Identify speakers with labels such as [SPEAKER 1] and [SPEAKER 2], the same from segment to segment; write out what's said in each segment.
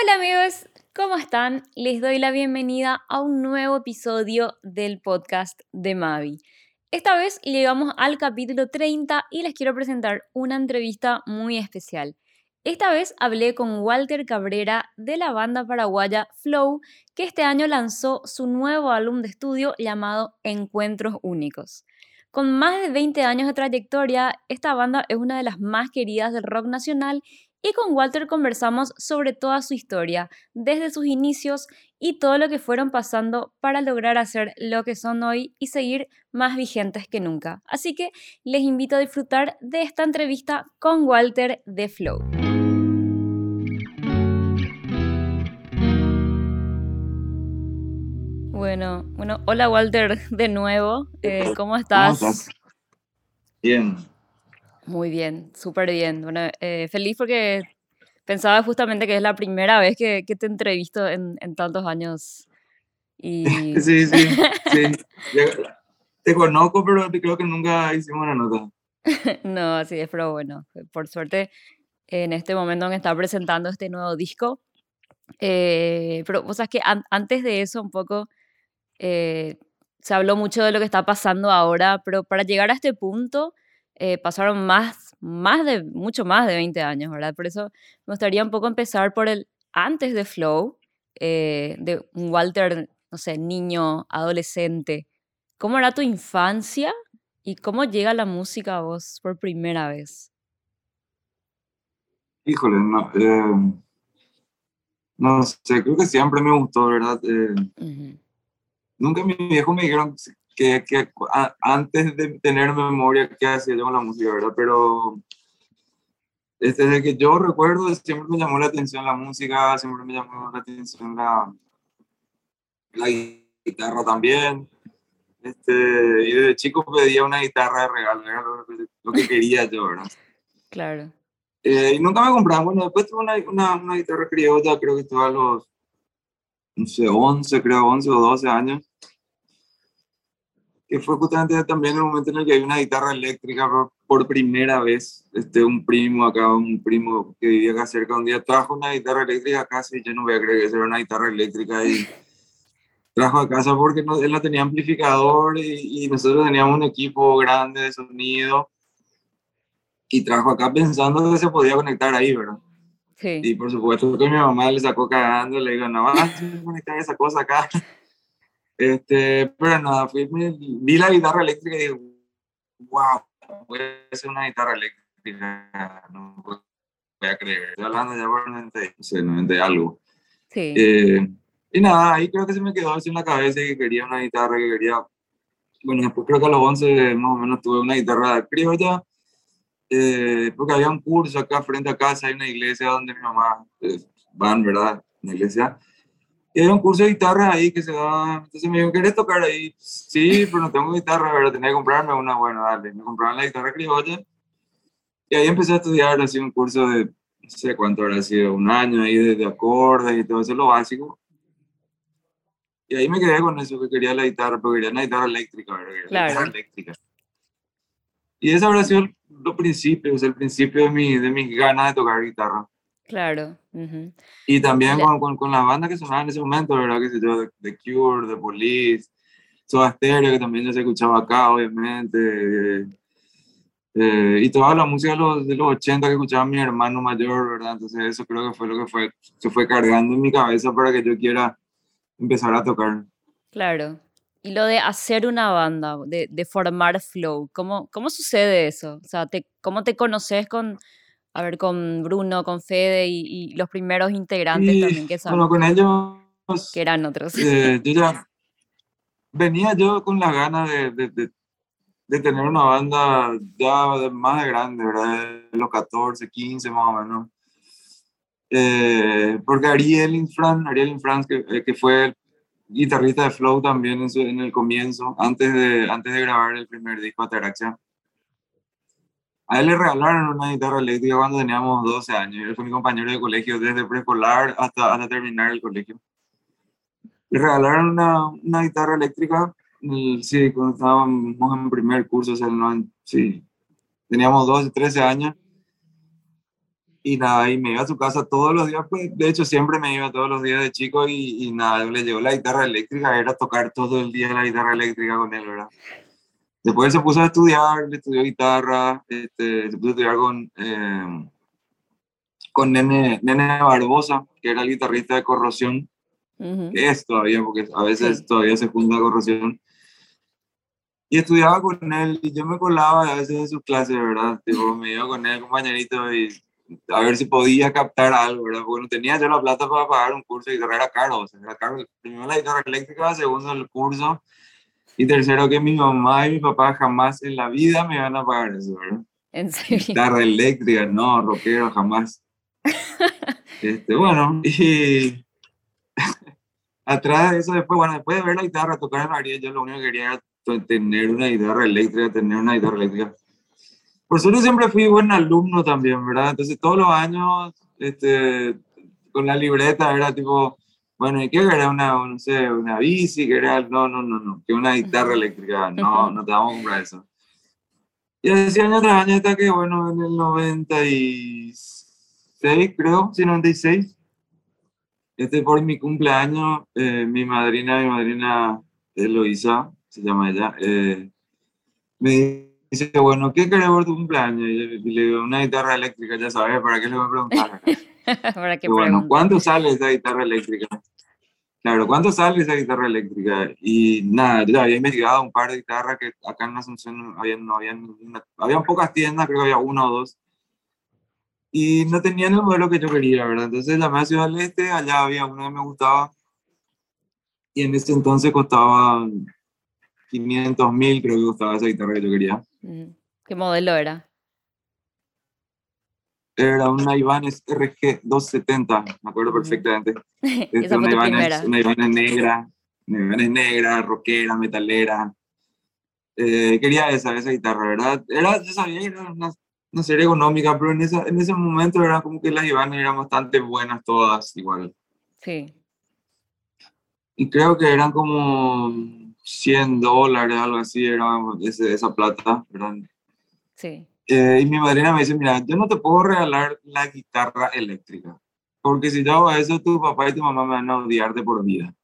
[SPEAKER 1] Hola amigos, ¿cómo están? Les doy la bienvenida a un nuevo episodio del podcast de Mavi. Esta vez llegamos al capítulo 30 y les quiero presentar una entrevista muy especial. Esta vez hablé con Walter Cabrera de la banda paraguaya Flow, que este año lanzó su nuevo álbum de estudio llamado Encuentros Únicos. Con más de 20 años de trayectoria, esta banda es una de las más queridas del rock nacional y con Walter conversamos sobre toda su historia, desde sus inicios y todo lo que fueron pasando para lograr hacer lo que son hoy y seguir más vigentes que nunca. Así que les invito a disfrutar de esta entrevista con Walter de Flow. Bueno, bueno, hola Walter de nuevo. Eh, ¿Cómo estás? ¿Cómo estás?
[SPEAKER 2] Bien,
[SPEAKER 1] muy bien, súper bien. Bueno, eh, feliz porque pensaba justamente que es la primera vez que, que te entrevisto en, en, tantos años.
[SPEAKER 2] Y... Sí, sí, sí. Te conozco, pero creo que nunca hicimos una nota.
[SPEAKER 1] no, así es, pero bueno, por suerte en este momento me está presentando este nuevo disco. Eh, pero vos sabes que antes de eso un poco eh, se habló mucho de lo que está pasando ahora, pero para llegar a este punto eh, pasaron más, más de, mucho más de 20 años, ¿verdad? Por eso me gustaría un poco empezar por el antes de Flow, eh, de un Walter, no sé, niño, adolescente. ¿Cómo era tu infancia y cómo llega la música a vos por primera vez?
[SPEAKER 2] Híjole, no, eh, no sé, creo que siempre me gustó, ¿verdad? Nunca mis viejos me dijeron que, que antes de tener memoria qué hacía yo con la música, ¿verdad? Pero este, desde que yo recuerdo siempre me llamó la atención la música, siempre me llamó la atención la, la guitarra también. Este, y desde chico pedía una guitarra de regalo, era lo, que quería yo, ¿verdad?
[SPEAKER 1] Claro.
[SPEAKER 2] Eh, y nunca me compraban. Bueno, después tuve una, una, una guitarra criolla, creo que estaba a los, no sé, 11, creo, 11 o 12 años que fue justamente también el momento en el que hay una guitarra eléctrica por, primera vez. Este, un primo acá, un primo que vivía acá cerca, un día trajo una guitarra eléctrica a casa y yo no voy a creer que era una guitarra eléctrica y trajo a casa porque no, él no tenía amplificador y, y, nosotros teníamos un equipo grande de sonido y trajo acá pensando que se podía conectar ahí, ¿verdad? Sí. Y por supuesto que mi mamá le sacó cagando, le digo, no, vas a conectar esa cosa acá. Este, pero nada, fui, vi la guitarra eléctrica y dije, wow, voy a hacer una guitarra eléctrica, no voy a creer. Estoy hablando ya por 90, no algo. Sí. Eh, y nada, ahí creo que se me quedó así en la cabeza que quería una guitarra, que quería... Bueno, después creo que a los 11 más o menos tuve una guitarra criolla, eh, porque había un curso acá frente a casa, hay una iglesia donde mi mamá eh, van, ¿verdad? Una iglesia y hay un curso de guitarra ahí que se da. Entonces me dijo, ¿querés tocar ahí? Sí, pero no tengo guitarra, pero tenía que comprarme una. Bueno, dale. Me compraron la guitarra criolla. Y ahí empecé a estudiar así un curso de, no sé cuánto habrá sido, un año ahí de, acordes y todo eso, lo básico. Y ahí me quedé con eso, que quería la guitarra, pero quería una guitarra eléctrica, ¿verdad? Claro. Guitarra eléctrica. Y ese habrá sido lo principio, es el principio de, mi, de mis ganas de tocar guitarra.
[SPEAKER 1] Claro.
[SPEAKER 2] Y también con, con, con, la banda que sonaba en ese momento, ¿verdad? Que se yo, The Cure, The Police, Soda Stereo, que también ya se escuchaba acá, obviamente. Eh, y toda la música de los, de los 80 que escuchaba mi hermano mayor, ¿verdad? Entonces eso creo que fue lo que fue, se fue cargando en mi cabeza para que yo quiera empezar a tocar.
[SPEAKER 1] Claro. Y lo de hacer una banda, de, de formar flow, ¿cómo, ¿cómo sucede eso? O sea, te, ¿cómo te conoces con, a ver, con Bruno, con Fede y, los primeros integrantes también que son.
[SPEAKER 2] Bueno, con ellos.
[SPEAKER 1] Que eran otros.
[SPEAKER 2] Eh, yo ya venía yo con las ganas de, de, de, tener una banda ya más de grande, ¿verdad? De los 14, 15 más o menos. Eh, porque Ariel Infran, Ariel Infran que, eh, que fue guitarrista de Flow también en, en, el comienzo, antes de, antes de grabar el primer disco Ataraxia a él le regalaron una guitarra eléctrica cuando teníamos 12 años. Él fue mi compañero de colegio desde preescolar hasta, hasta terminar el colegio. Le regalaron una, una guitarra eléctrica, sí, cuando estábamos en primer curso, o sea, no, sí, teníamos 12, 13 años. y nada, y me iba a su casa todos los días, pues de hecho siempre me iba todos los días de chico y, y nada, le llegó la guitarra eléctrica, era tocar todo el día la guitarra eléctrica con él, ¿verdad? Después se puso a estudiar, le estudió guitarra, este, se puso a estudiar con, eh, con Nene, Nene Barbosa, que era el guitarrista de Corrosión, que es todavía, porque a veces todavía se junta Corrosión. Y estudiaba con él y yo me colaba a veces en sus clases, ¿verdad? Tipo, me iba con él, compañerito, y a ver si podía captar algo, ¿verdad? Porque no tenía yo la plata para pagar un curso de guitarra, era caro, o sea, era caro. Primero la guitarra eléctrica, segundo el curso, y tercero que mi mamá y mi papá jamás en la vida me van a pagar eso, ¿verdad?
[SPEAKER 1] ¿En serio?
[SPEAKER 2] Guitarra eléctrica, no, rockero, jamás. este, bueno, y atrás de eso, después, bueno, después de ver la guitarra, tocar en María, yo lo único que quería era tener una guitarra eléctrica, tener una guitarra eléctrica. Por suerte siempre fui buen alumno también, ¿verdad? Entonces todos los años, este, con la libreta era tipo, bueno, ¿y qué era una, no sé, una bici? Que era, no, no, no, no, que una guitarra eléctrica, no, no te vamos a comprar eso. Y así año tras año hasta que, bueno, en el 96, creo, sí, 96, este por mi cumpleaños, eh, mi madrina, mi madrina Eloisa, se llama ella, eh, me dice, bueno, ¿qué querés por tu cumpleaños? Y le digo, una guitarra eléctrica, ya sabes, ¿para qué le voy a preguntar?
[SPEAKER 1] ¿Para qué
[SPEAKER 2] bueno, ¿cuánto sale esa guitarra eléctrica? Claro, ¿cuánto sale esa guitarra eléctrica? Y nada, yo había investigado un par de guitarras que acá en Asunción había, no habían, habían pocas tiendas, creo que había una o dos. Y no tenían el modelo que yo quería, ¿verdad? Entonces llamé a Ciudad del Este, allá había una que me gustaba. Y en ese entonces costaba 500 mil, creo que costaba esa guitarra que yo quería.
[SPEAKER 1] ¿Qué modelo era?
[SPEAKER 2] Era una Ibanez RG 270, me acuerdo perfectamente.
[SPEAKER 1] Esa
[SPEAKER 2] una,
[SPEAKER 1] tu
[SPEAKER 2] Ibanez,
[SPEAKER 1] primera.
[SPEAKER 2] una Ibanez negra, una Ibanez negra, rockera, metalera. Eh, quería esa, esa guitarra, ¿verdad? Era, yo sabía era una, una serie económica, pero en, esa, en ese momento era como que las Ibanez eran bastante buenas todas, igual.
[SPEAKER 1] Sí.
[SPEAKER 2] Y creo que eran como 100 dólares, algo así, era ese, esa plata, ¿verdad?
[SPEAKER 1] Sí.
[SPEAKER 2] Eh, y mi madrina me dice, mira, yo no te puedo regalar la guitarra eléctrica, porque si yo hago eso, tu papá y tu mamá me van a odiar de por vida.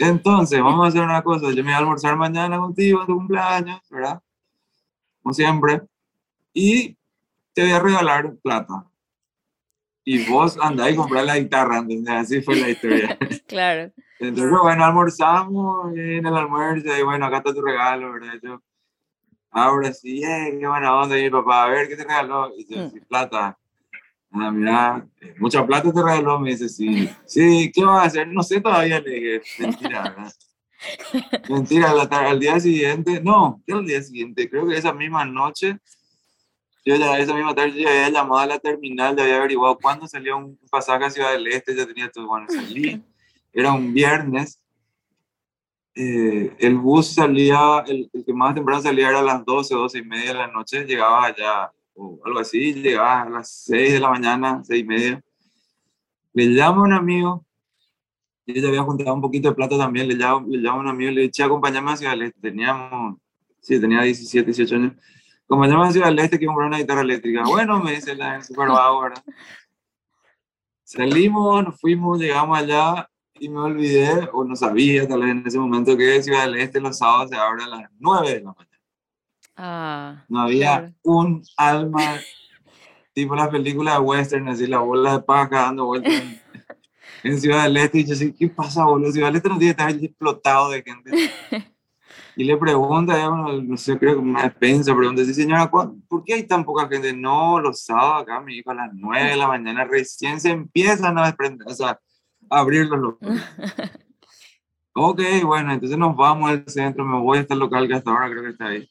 [SPEAKER 2] Entonces, vamos a hacer una cosa, yo me voy a almorzar mañana contigo tu cumpleaños, ¿verdad? Como siempre, y te voy a regalar plata. Y vos andá y comprar la guitarra. Así fue la historia.
[SPEAKER 1] Claro.
[SPEAKER 2] Entonces, bueno, almorzamos en el almuerzo y bueno, acá está tu regalo, ¿verdad? Yo, ahora sí, eh, qué buena onda, y mi papá, a ver, ¿qué te regaló? Y yo, sí, plata. Ah, mira, eh, mucha plata te regaló, me dice, sí. Sí, ¿qué vas a hacer? No sé todavía, le dije, mentira, ¿verdad? Mentira, la al día siguiente, no, ¿qué al día siguiente? Creo que esa misma noche, yo ya esa misma tarde yo ya había llamado a la terminal, ya había averiguado cuándo salía un pasaje a Ciudad del Este, ya tenía todo, bueno, salí, era un viernes, eh, el bus salía, el, el que más temprano salía era a las 12, 12 y media de la noche, llegaba allá, o algo así, llegaba a las 6 de la mañana, 6 y media. Le llamo a un amigo, y ella había juntado un poquito de plata también, le llamo, le llamo a un amigo, le dije, "Che, acompáñame a Ciudad Este, teníamos, sí, tenía 17, 18 años, acompáñame a Ciudad Este que comprar una guitarra eléctrica. Bueno, me dice la super vago, ¿verdad? Salimos, nos fuimos, llegamos allá y me olvidé, o no sabía tal vez en ese momento que Ciudad del Este los sábados se abre a las 9 de la mañana.
[SPEAKER 1] Ah,
[SPEAKER 2] No había
[SPEAKER 1] claro.
[SPEAKER 2] un alma, tipo la película de western, así la bola de paja dando vueltas en, en Ciudad del Este. Y yo así, ¿qué pasa, boludo? Ciudad del Este no tiene que estar explotado de gente. Y le pregunta, ya, bueno, no sé, creo que una despensa, pregunta, sí, señora, ¿cuál- ¿por qué hay tan poca gente? No, los sábados acá, mi hijo, a las 9 de la mañana recién se empiezan a desprender, o sea, a abrir los. Ok, bueno, entonces nos vamos al centro, me voy a este local que hasta ahora creo que está ahí.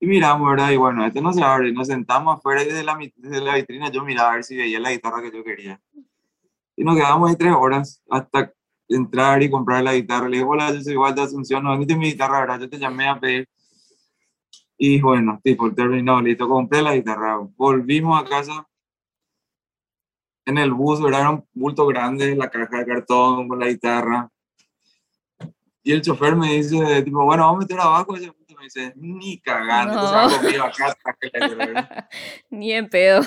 [SPEAKER 2] Y miramos, ¿verdad? Y bueno, este no se abre, y nos sentamos afuera y desde la, desde la vitrina yo miraba a ver si veía la guitarra que yo quería. Y nos quedamos ahí tres horas hasta entrar y comprar la guitarra. Le dije, hola, yo soy igual de Asunción, no veniste mi guitarra, ¿verdad? Yo te llamé a pedir. Y bueno, tipo, terminó, listo, compré la guitarra. Volvimos a casa en el bus, ¿verdad? Era un bulto grande, la caja de cartón con la guitarra. Y el chofer me dice, tipo, bueno, vamos a meter abajo ese bulto. Me dice, ni cagando,
[SPEAKER 1] No.
[SPEAKER 2] va conmigo acá hasta que la guitarra".
[SPEAKER 1] Ni en pedo.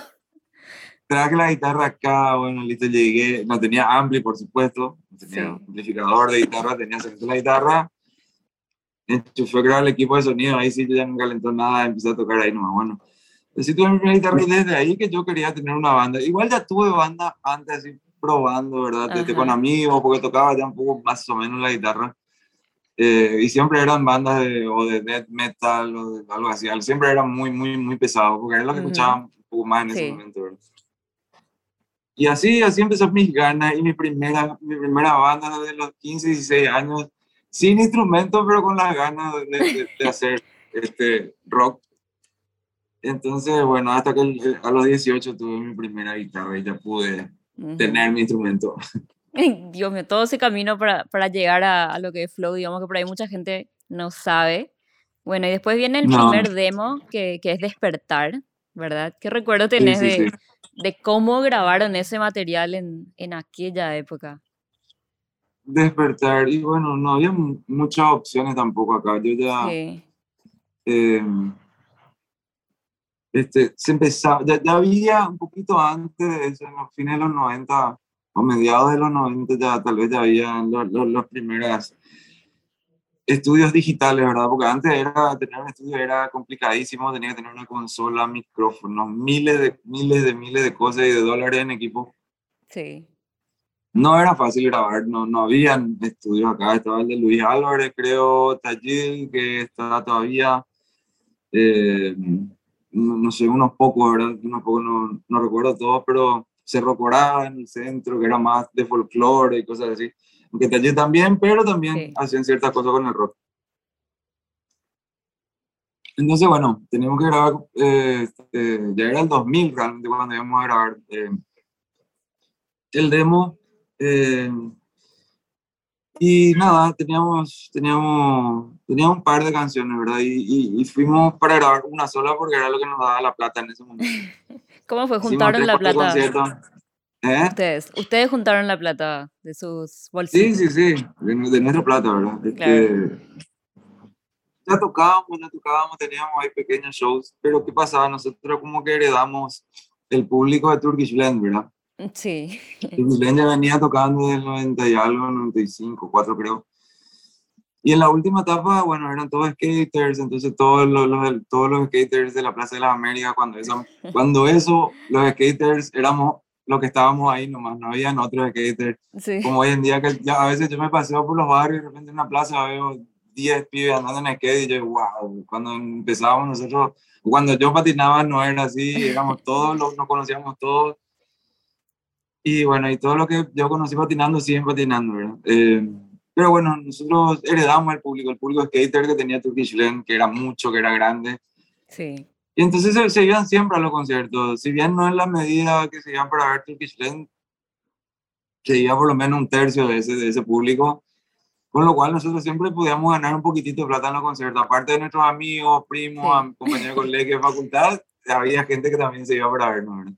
[SPEAKER 2] traje la guitarra acá, bueno, listo, llegué, no tenía ampli, por supuesto, no tenía amplificador de guitarra, tenía acento la guitarra, enchufé creo el equipo de sonido, ahí sí ya no calentó nada, empecé a tocar ahí nomás, bueno. Sí tuve mi primera guitarra y desde ahí que yo quería tener una banda. Igual ya tuve banda antes, así probando, ¿verdad? Desde con amigos, porque tocaba ya un poco más o menos la guitarra. Eh, y siempre eran bandas de, o de death metal o de algo así. Siempre era muy, muy, muy pesado, porque era lo que escuchaba un poco más en ese momento, ¿verdad? Y así, así empezó mis ganas y mi primera, mi primera banda de los 15, 16 años, sin instrumentos, pero con las ganas de, de, hacer este rock. Entonces, bueno, hasta que a los 18 tuve mi primera guitarra y ya pude tener mi instrumento.
[SPEAKER 1] Dios mío, todo ese camino para, para llegar a, a, lo que es Flow, digamos que por ahí mucha gente no sabe. Bueno, y después viene el primer demo, que, que, es Despertar, ¿verdad? ¿Qué recuerdo tenés de, de, cómo grabaron ese material en, en, aquella época?
[SPEAKER 2] Despertar, y bueno, no había muchas opciones tampoco acá. Yo ya... Eh, este, se empezaba, ya, ya, había un poquito antes en los fines de los 90 o mediados de los 90 ya tal vez ya había los, los, primeros estudios digitales, ¿verdad? Porque antes era, tener un estudio era complicadísimo, tenía que tener una consola, micrófonos, miles de, miles de, miles de cosas y de dólares en equipo.
[SPEAKER 1] Sí.
[SPEAKER 2] No era fácil grabar, no, no había estudios acá, estaba el de Luis Álvarez, creo, Tallil, que está todavía... Eh, no, sé, unos pocos, ¿verdad? Unos pocos, no, no recuerdo todos, pero Cerro Corá en el centro, que era más de folclore y cosas así. Aunque allí también, pero también hacían ciertas cosas con el rock. Entonces, bueno, teníamos que grabar, eh, este, ya era el 2000 realmente cuando íbamos a grabar eh, el demo. Y nada, teníamos, teníamos, teníamos un par de canciones, ¿verdad? Y, y, fuimos para grabar una sola porque era lo que nos daba la plata en ese momento.
[SPEAKER 1] ¿Cómo fue? ¿Juntaron la plata? ¿Eh? Ustedes, ustedes juntaron la plata de sus bolsillos.
[SPEAKER 2] Sí, sí, sí, de, nuestra plata, ¿verdad? Claro. ya tocábamos, ya tocábamos, teníamos ahí pequeños shows, pero ¿qué pasaba? Nosotros como que heredamos el público de Turkish Blend, ¿verdad?
[SPEAKER 1] Sí.
[SPEAKER 2] Y ya venía tocando del 90 y algo, 95, 4 creo. Y en la última etapa, bueno, eran todos skaters, entonces todos los, los, todos los skaters de la Plaza de las Américas, cuando eso, cuando eso, los skaters éramos los que estábamos ahí nomás, no habían otros skaters. Como hoy en día, que ya a veces yo me paseo por los barrios y de repente en una plaza veo 10 pibes andando en skate y yo, wow, cuando empezábamos nosotros, cuando yo patinaba no era así, éramos todos, los, nos conocíamos todos y bueno, y todo lo que yo conocí patinando, siguen patinando, ¿verdad? Eh, pero bueno, nosotros heredamos el público, el público skater que tenía Turkish Land, que era mucho, que era grande.
[SPEAKER 1] Sí.
[SPEAKER 2] Y entonces se, se, iban siempre a los conciertos. Si bien no en la medida que se iban para ver Turkish Land, se iba por lo menos un tercio de ese, de ese público. Con lo cual nosotros siempre podíamos ganar un poquitito de plata en los conciertos. Aparte de nuestros amigos, primos, compañeros de colegio de facultad, había gente que también se iba para vernos, ¿verdad?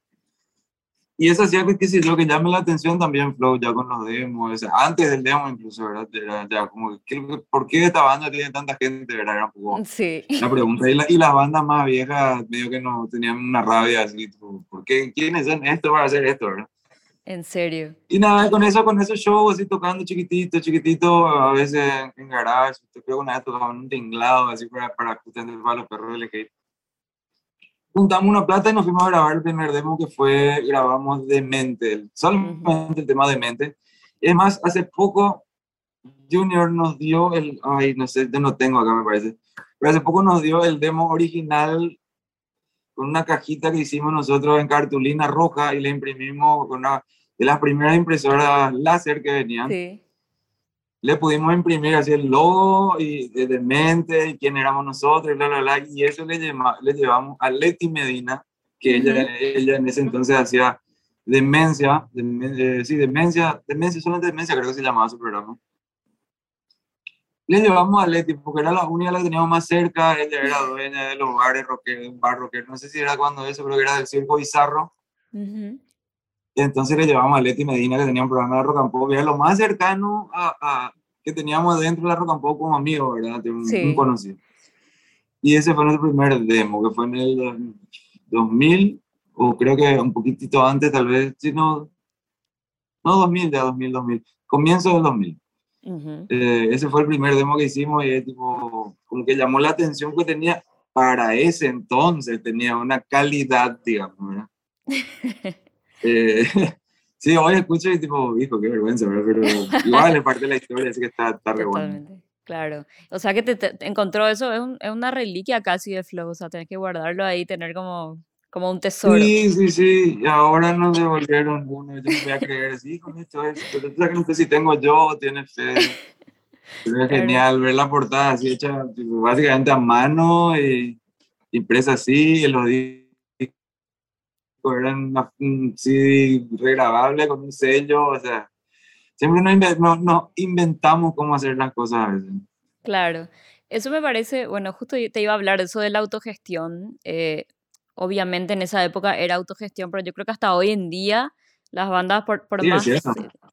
[SPEAKER 2] Y eso hacía que, que, si lo que llame la atención también Flow, ya con los demos, antes del demo incluso, ¿verdad? Ya, ya como, ¿qué, ¿por qué esta banda tiene tanta gente, verdad? Era un poco
[SPEAKER 1] sí.
[SPEAKER 2] la pregunta. Y, la, y las bandas más viejas, medio que no tenían una rabia así, ¿por qué? ¿Quiénes son estos para hacer esto, verdad?
[SPEAKER 1] En serio.
[SPEAKER 2] Y nada, con eso, con esos shows así tocando chiquitito, chiquitito, a veces en garage, creo que una vez tocaban un tinglado así para, para para los perros del juntamos una plata y nos fuimos a grabar el primer demo que fue, grabamos Demente, solamente el tema Demente. Es más, hace poco Junior nos dio el, ay, no sé, yo no tengo acá me parece, pero hace poco nos dio el demo original con una cajita que hicimos nosotros en cartulina roja y le imprimimos con una de las primeras impresoras láser que venían. Sí le pudimos imprimir así el logo y de, mente y quién éramos nosotros y bla, bla, bla. Y eso le, le llevamos a Leti Medina, que ella, ella en ese entonces hacía demencia, de, sí, demencia, demencia, solamente demencia creo que se llamaba su programa. Le llevamos a Leti porque era la única la que teníamos más cerca, ella era dueña de los bares de un bar rockero, no sé si era cuando eso, creo que era del Circo Bizarro. Entonces le llevamos a Leti Medina, que tenía un programa de rock and pop, era lo más cercano a, a que teníamos dentro de la rock and pop como amigo, ¿verdad? Un, sí. un, conocido. Y ese fue nuestro primer demo, que fue en el 2000, o creo que un poquitito antes, tal vez, si no, no 2000, ya 2000, 2000, comienzo del 2000. Eh, ese fue el primer demo que hicimos y es tipo, como que llamó la atención que tenía para ese entonces, tenía una calidad, digamos, ¿verdad? eh, sí, hoy escucho y tipo, hijo, qué vergüenza, ¿verdad? Pero igual es parte de la historia, así que está, está re bueno.
[SPEAKER 1] Claro, o sea que te, encontró eso, es, un, es, una reliquia casi de Flow, o sea, tenés que guardarlo ahí, tener como como un tesoro.
[SPEAKER 2] Sí, sí, sí, y ahora nos devolvieron uno, yo no voy a creer, sí, con esto es, pero tú sabes que no sé si tengo yo, tiene fe. Es genial ver la portada así hecha básicamente a mano y impresa así, y los discos eran un CD regrabable con un sello, o sea, siempre nos, no, inventamos cómo hacer las cosas a veces.
[SPEAKER 1] Claro, eso me parece, bueno, justo te iba a hablar de eso de la autogestión. Eh, obviamente en esa época era autogestión, pero yo creo que hasta hoy en día las bandas, por, por más,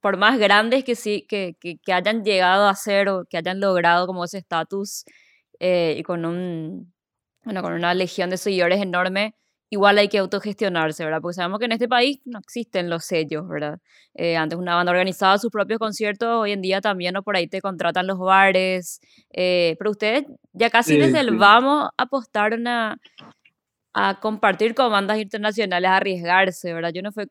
[SPEAKER 1] por más grandes que, sí, que, que, que, hayan llegado a ser o que hayan logrado como ese estatus eh, y con, un, bueno, con una legión de seguidores enorme, igual hay que autogestionarse, ¿verdad? Porque sabemos que en este país no existen los sellos, ¿verdad? Eh, antes una banda organizaba sus propios conciertos, hoy en día también, ¿no? Por ahí te contratan los bares, eh, pero ustedes ya casi desde el vamos apostaron a, a compartir con bandas internacionales, a arriesgarse, ¿verdad? Yo no fue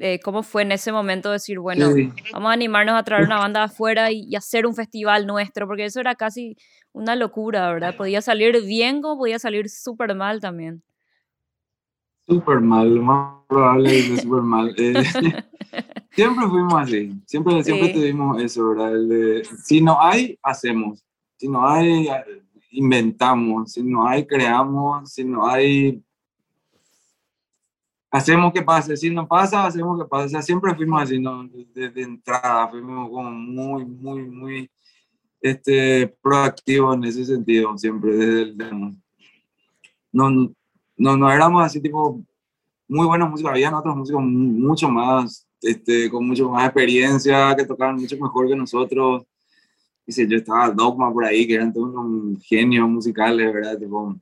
[SPEAKER 1] eh, cómo fue en ese momento decir, bueno, vamos a animarnos a traer una banda afuera y, hacer un festival nuestro, porque eso era casi una locura, ¿verdad? Podía salir bien como podía salir súper mal también.
[SPEAKER 2] Súper mal, lo más probable es súper mal. Eh, siempre fuimos así, siempre, siempre tuvimos eso, ¿verdad? si no hay, hacemos. Si no hay, inventamos, si no hay, creamos, si no hay, hacemos que pase, si no pasa, hacemos que pase. O sea, siempre fuimos así, ¿no? desde, entrada, fuimos como muy, muy, muy este, proactivos en ese sentido, siempre desde el. No, no, no éramos así tipo muy buenos músicos, había otros músicos mucho más, este, con mucho más experiencia, que tocaban mucho mejor que nosotros dice, yo estaba Dogma por ahí, que eran todos unos genios musicales, ¿verdad? Tipo,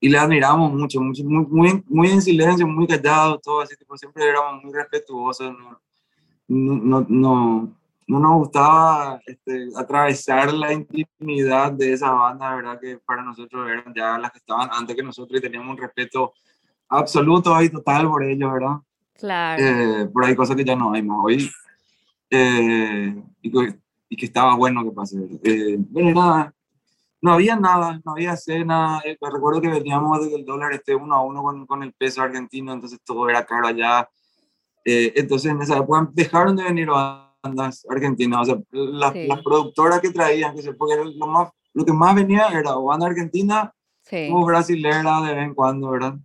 [SPEAKER 2] y le admiramos mucho, mucho muy, muy, muy, en silencio, muy callados, todo así, tipo, siempre éramos muy respetuosos, no, no, no, no nos gustaba este, atravesar la intimidad de esa banda, ¿verdad? Que para nosotros eran ya las que estaban antes que nosotros y teníamos un respeto absoluto y total por ellos, ¿verdad?
[SPEAKER 1] Claro.
[SPEAKER 2] Eh, por ahí cosas que ya no hay más hoy. Eh, y y que estaba bueno que pase. Eh, bueno, nada, no había nada, no había cena. Eh, recuerdo que veníamos desde el dólar este uno a uno con, con el peso argentino, entonces todo era caro allá. Eh, entonces en esa época dejaron de venir bandas argentinas, o sea, las, las productoras que traían, que se, porque lo, más, lo que más venía era o banda argentina o brasilera de vez en cuando, ¿verdad?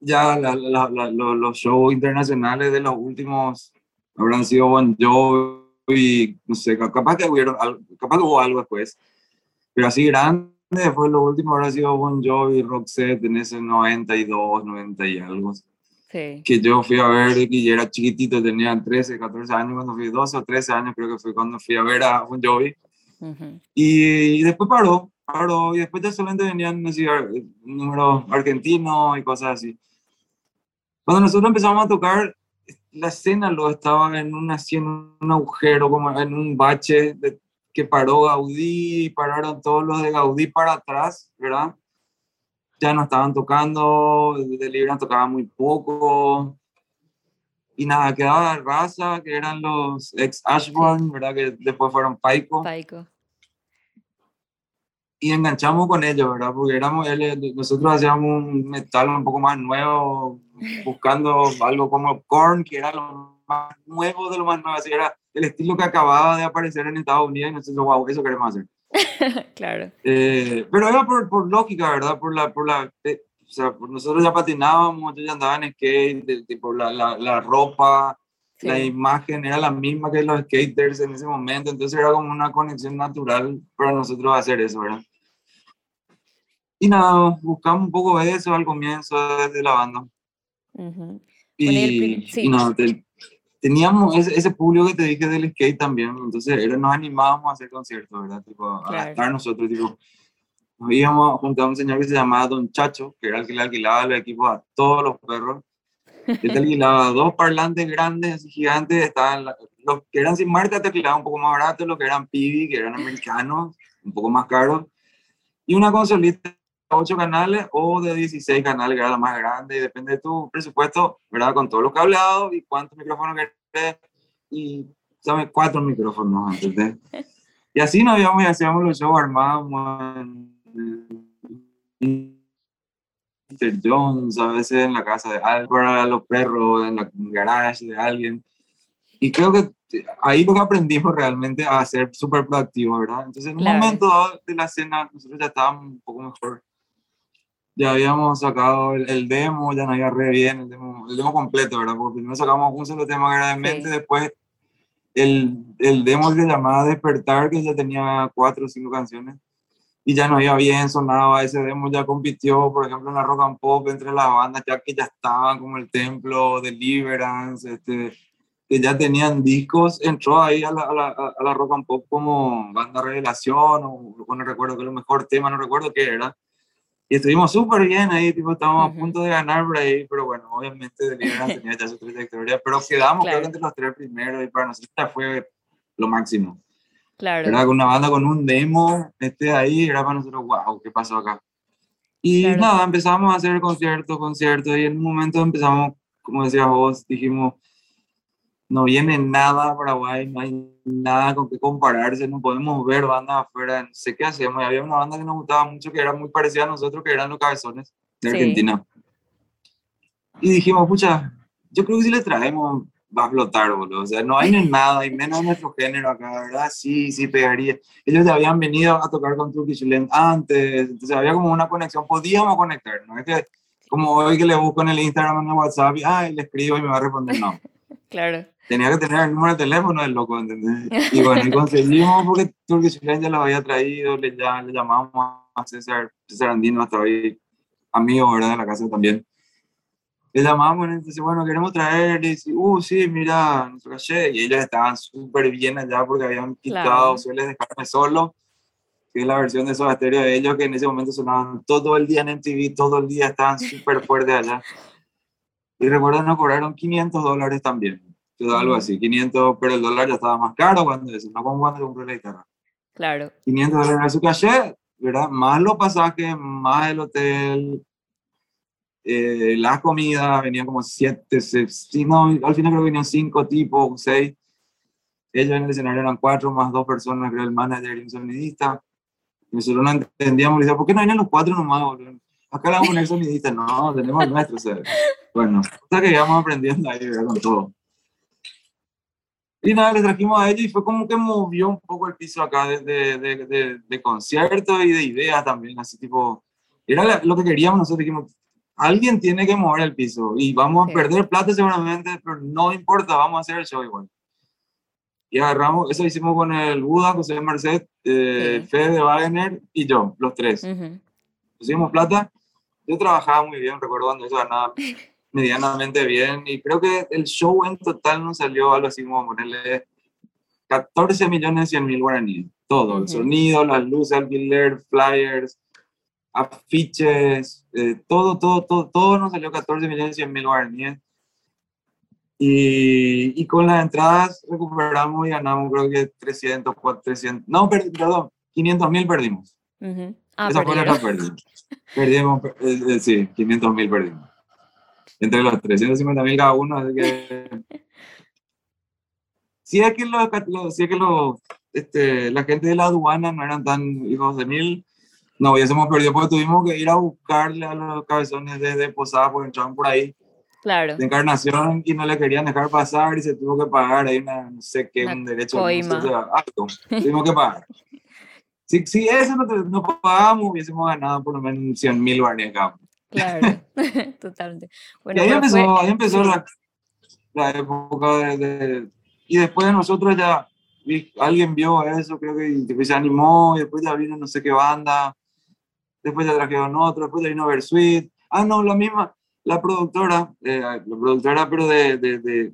[SPEAKER 2] Ya la, la, los shows internacionales de los últimos habrán sido Bon Jovi, no sé, capaz que, hubieron, capaz que hubo algo después, pero así grande fue lo último, habrá sido Bon Jovi, Roxette en ese 92, 90 y algo.
[SPEAKER 1] Sí.
[SPEAKER 2] Que yo fui a ver y yo era chiquitito, tenía 13, 14 años cuando fui, 12 o 13 años creo que fue cuando fui a ver a Bon Jovi. y, después paró, paró, y después ya solamente venían así, números argentinos y cosas así. Cuando nosotros empezamos a tocar, la escena lo estaba en, una, en un agujero, como en un bache de, que paró Gaudí, y pararon todos los de Gaudí para atrás, ¿verdad? Ya no estaban tocando, de Libra tocaba muy poco. Y nada, quedaba Raza, que eran los ex Ashburn, ¿verdad? Que después fueron Paico.
[SPEAKER 1] Paico
[SPEAKER 2] y enganchamos con ellos, ¿verdad? Porque éramos, nosotros hacíamos un metal un poco más nuevo, buscando algo como Korn, que era lo más nuevo de lo más nuevo, así era el estilo que acababa de aparecer en Estados Unidos y nosotros, wow, eso queremos hacer.
[SPEAKER 1] claro.
[SPEAKER 2] Eh, pero era por, por, lógica, ¿verdad? Por la, por la, eh, o sea, nosotros ya patinábamos, yo ya andaba en skate, tipo la, la, la ropa, la imagen era la misma que los skaters en ese momento, entonces era como una conexión natural para nosotros hacer eso, ¿verdad? Y nada, buscamos un poco de eso al comienzo desde la banda. Y, no, teníamos ese, público que te dije del skate también, entonces era, nos animábamos a hacer conciertos, ¿verdad? Tipo, a estar nosotros, tipo, nos íbamos junto a un señor que se llamaba Don Chacho, que era el que le alquilaba los equipos a todos los perros. Él te alquilaba dos parlantes grandes, gigantes, estaban los que eran sin marca te alquilaban un poco más barato, los que eran PB, que eran americanos, un poco más caros, y una consolita 8 canales o de 16 canales, que era la más grande, y depende de tu presupuesto, ¿verdad? Con todos los cableados y cuántos micrófonos querés, y, ¿sabes? Cuatro micrófonos, ¿entendés? Y así nos íbamos y hacíamos los shows, armábamos Mr. Jones, a veces en la casa de a los perros, en la garage de alguien. Y creo que ahí lo que aprendimos realmente a ser súper proactivos, ¿verdad? Entonces, en un momento de la cena, nosotros ya estábamos un poco mejor. Ya habíamos sacado el, demo, ya nos iba re bien, el demo, el demo completo, ¿verdad? Porque primero sacamos un solo tema que era de mente, después el, el demo se llamaba Despertar, que ya tenía cuatro o cinco canciones y ya no iba bien, sonaba ese demo, ya compitió, por ejemplo, en la rock and pop entre las bandas ya que ya estaban como el Templo, Deliverance, este, que ya tenían discos, entró ahí a la, a la, a la rock and pop como banda revelación, o, no recuerdo que lo mejor tema, no recuerdo qué era. Y estuvimos súper bien ahí, tipo, estábamos a punto de ganar por ahí, pero bueno, obviamente Deliverance tenía ya su trayectoria, pero quedamos claro. entre los tres primeros y para nosotros fue lo máximo.
[SPEAKER 1] Claro.
[SPEAKER 2] Era una banda con un demo, este ahí, era para nosotros, wow, ¿qué pasó acá? Y nada, empezamos a hacer conciertos, conciertos, y en un momento empezamos, como decías vos, dijimos, no viene nada a Paraguay, no hay nada con qué compararse, no podemos ver bandas afuera, no sé qué hacemos. Y había una banda que nos gustaba mucho, que era muy parecida a nosotros, que eran los Cabezones de Argentina. Y dijimos, pucha, yo creo que si le traemos va a explotar, boludo. O sea, no hay nada, y menos nuestro género acá, ¿verdad? Sí, sí, pegaría. Ellos ya habían venido a tocar con Turkish Land antes, entonces había como una conexión, podíamos conectar, ¿no? Es que como hoy que le busco en el Instagram, en el WhatsApp, y ay, le escribo y me va a responder, no.
[SPEAKER 1] claro.
[SPEAKER 2] Tenía que tener el número de teléfono del loco, ¿entendés? Y bueno, y conseguimos porque Turkish ya lo había traído, le, ya, le llamamos a César, César Andino, hasta hoy amigo, ¿verdad? De la casa también le llamamos, entonces, bueno, queremos traer, y dice, uh, sí, mira, nuestro caché, y ellos estaban súper bien allá porque habían quitado, claro. suele dejarme solo, que es la versión de esos estéreos de ellos que en ese momento sonaban todo el día en MTV, todo el día estaban súper fuertes allá. Y recuerdo, nos cobraron 500 dólares también, algo así, 500, pero el dólar ya estaba más caro cuando eso, no como cuando compré la guitarra.
[SPEAKER 1] Claro.
[SPEAKER 2] 500 dólares su caché, ¿verdad? Más los pasajes, más el hotel, eh, las comidas, venían como siete, seis, no, al final creo que venían cinco tipos, seis. Ellos en el escenario eran cuatro más dos personas, creo el manager y un sonidista. Nosotros no entendíamos, decía, ¿por qué no vienen los cuatro nomás? Boludo? Acá le vamos a poner sonidista, no, tenemos el nuestro, o sea, bueno, hasta que íbamos aprendiendo ahí con todo. Y nada, le trajimos a ellos y fue como que movió un poco el piso acá de, de, de, de conciertos y de ideas también, así tipo, era lo que queríamos nosotros, dijimos, alguien tiene que mover el piso y vamos a perder plata seguramente, pero no importa, vamos a hacer el show igual. Y agarramos, eso hicimos con el Buda, José Merced, eh, Fede Wagner y yo, los tres. Pusimos plata, yo trabajaba muy bien, recuerdo cuando eso ganaba medianamente bien y creo que el show en total nos salió algo así como ponerle 14 millones 100 mil guaraníes. Todo, el sonido, las luces, alquiler, flyers, afiches, eh, todo, todo, todo, todo nos salió 14 millones 100 mil guaraníes. Y, y, con las entradas recuperamos y ganamos creo que 300, 400, no, perdón, 500 mil perdimos.
[SPEAKER 1] ah,
[SPEAKER 2] Esa fue la que perdimos. Perdimos, eh, eh, sí, 500 mil perdimos. Entre los 350 mil cada uno, así que... si es que, lo, si es que lo, este, la gente de la aduana no eran tan hijos de mil, no hubiésemos perdido porque tuvimos que ir a buscarle a los cabezones desde Posada porque entraban por ahí.
[SPEAKER 1] Claro.
[SPEAKER 2] De encarnación y no le querían dejar pasar y se tuvo que pagar ahí una, no sé qué, un derecho.
[SPEAKER 1] Coima.
[SPEAKER 2] algo. Tuvimos que pagar. Si, si eso no, no pagábamos, hubiésemos ganado por lo menos 100 mil barney acá.
[SPEAKER 1] Claro, totalmente. Bueno,
[SPEAKER 2] y ahí empezó,
[SPEAKER 1] fue...
[SPEAKER 2] ahí empezó la, la, época de, de, Y después de nosotros ya alguien vio eso, creo que y se animó y después ya vino no sé qué banda después ya trajeron otro, después ya vino Versuit. Ah, no, la misma, la productora, eh, la productora, pero de, de, de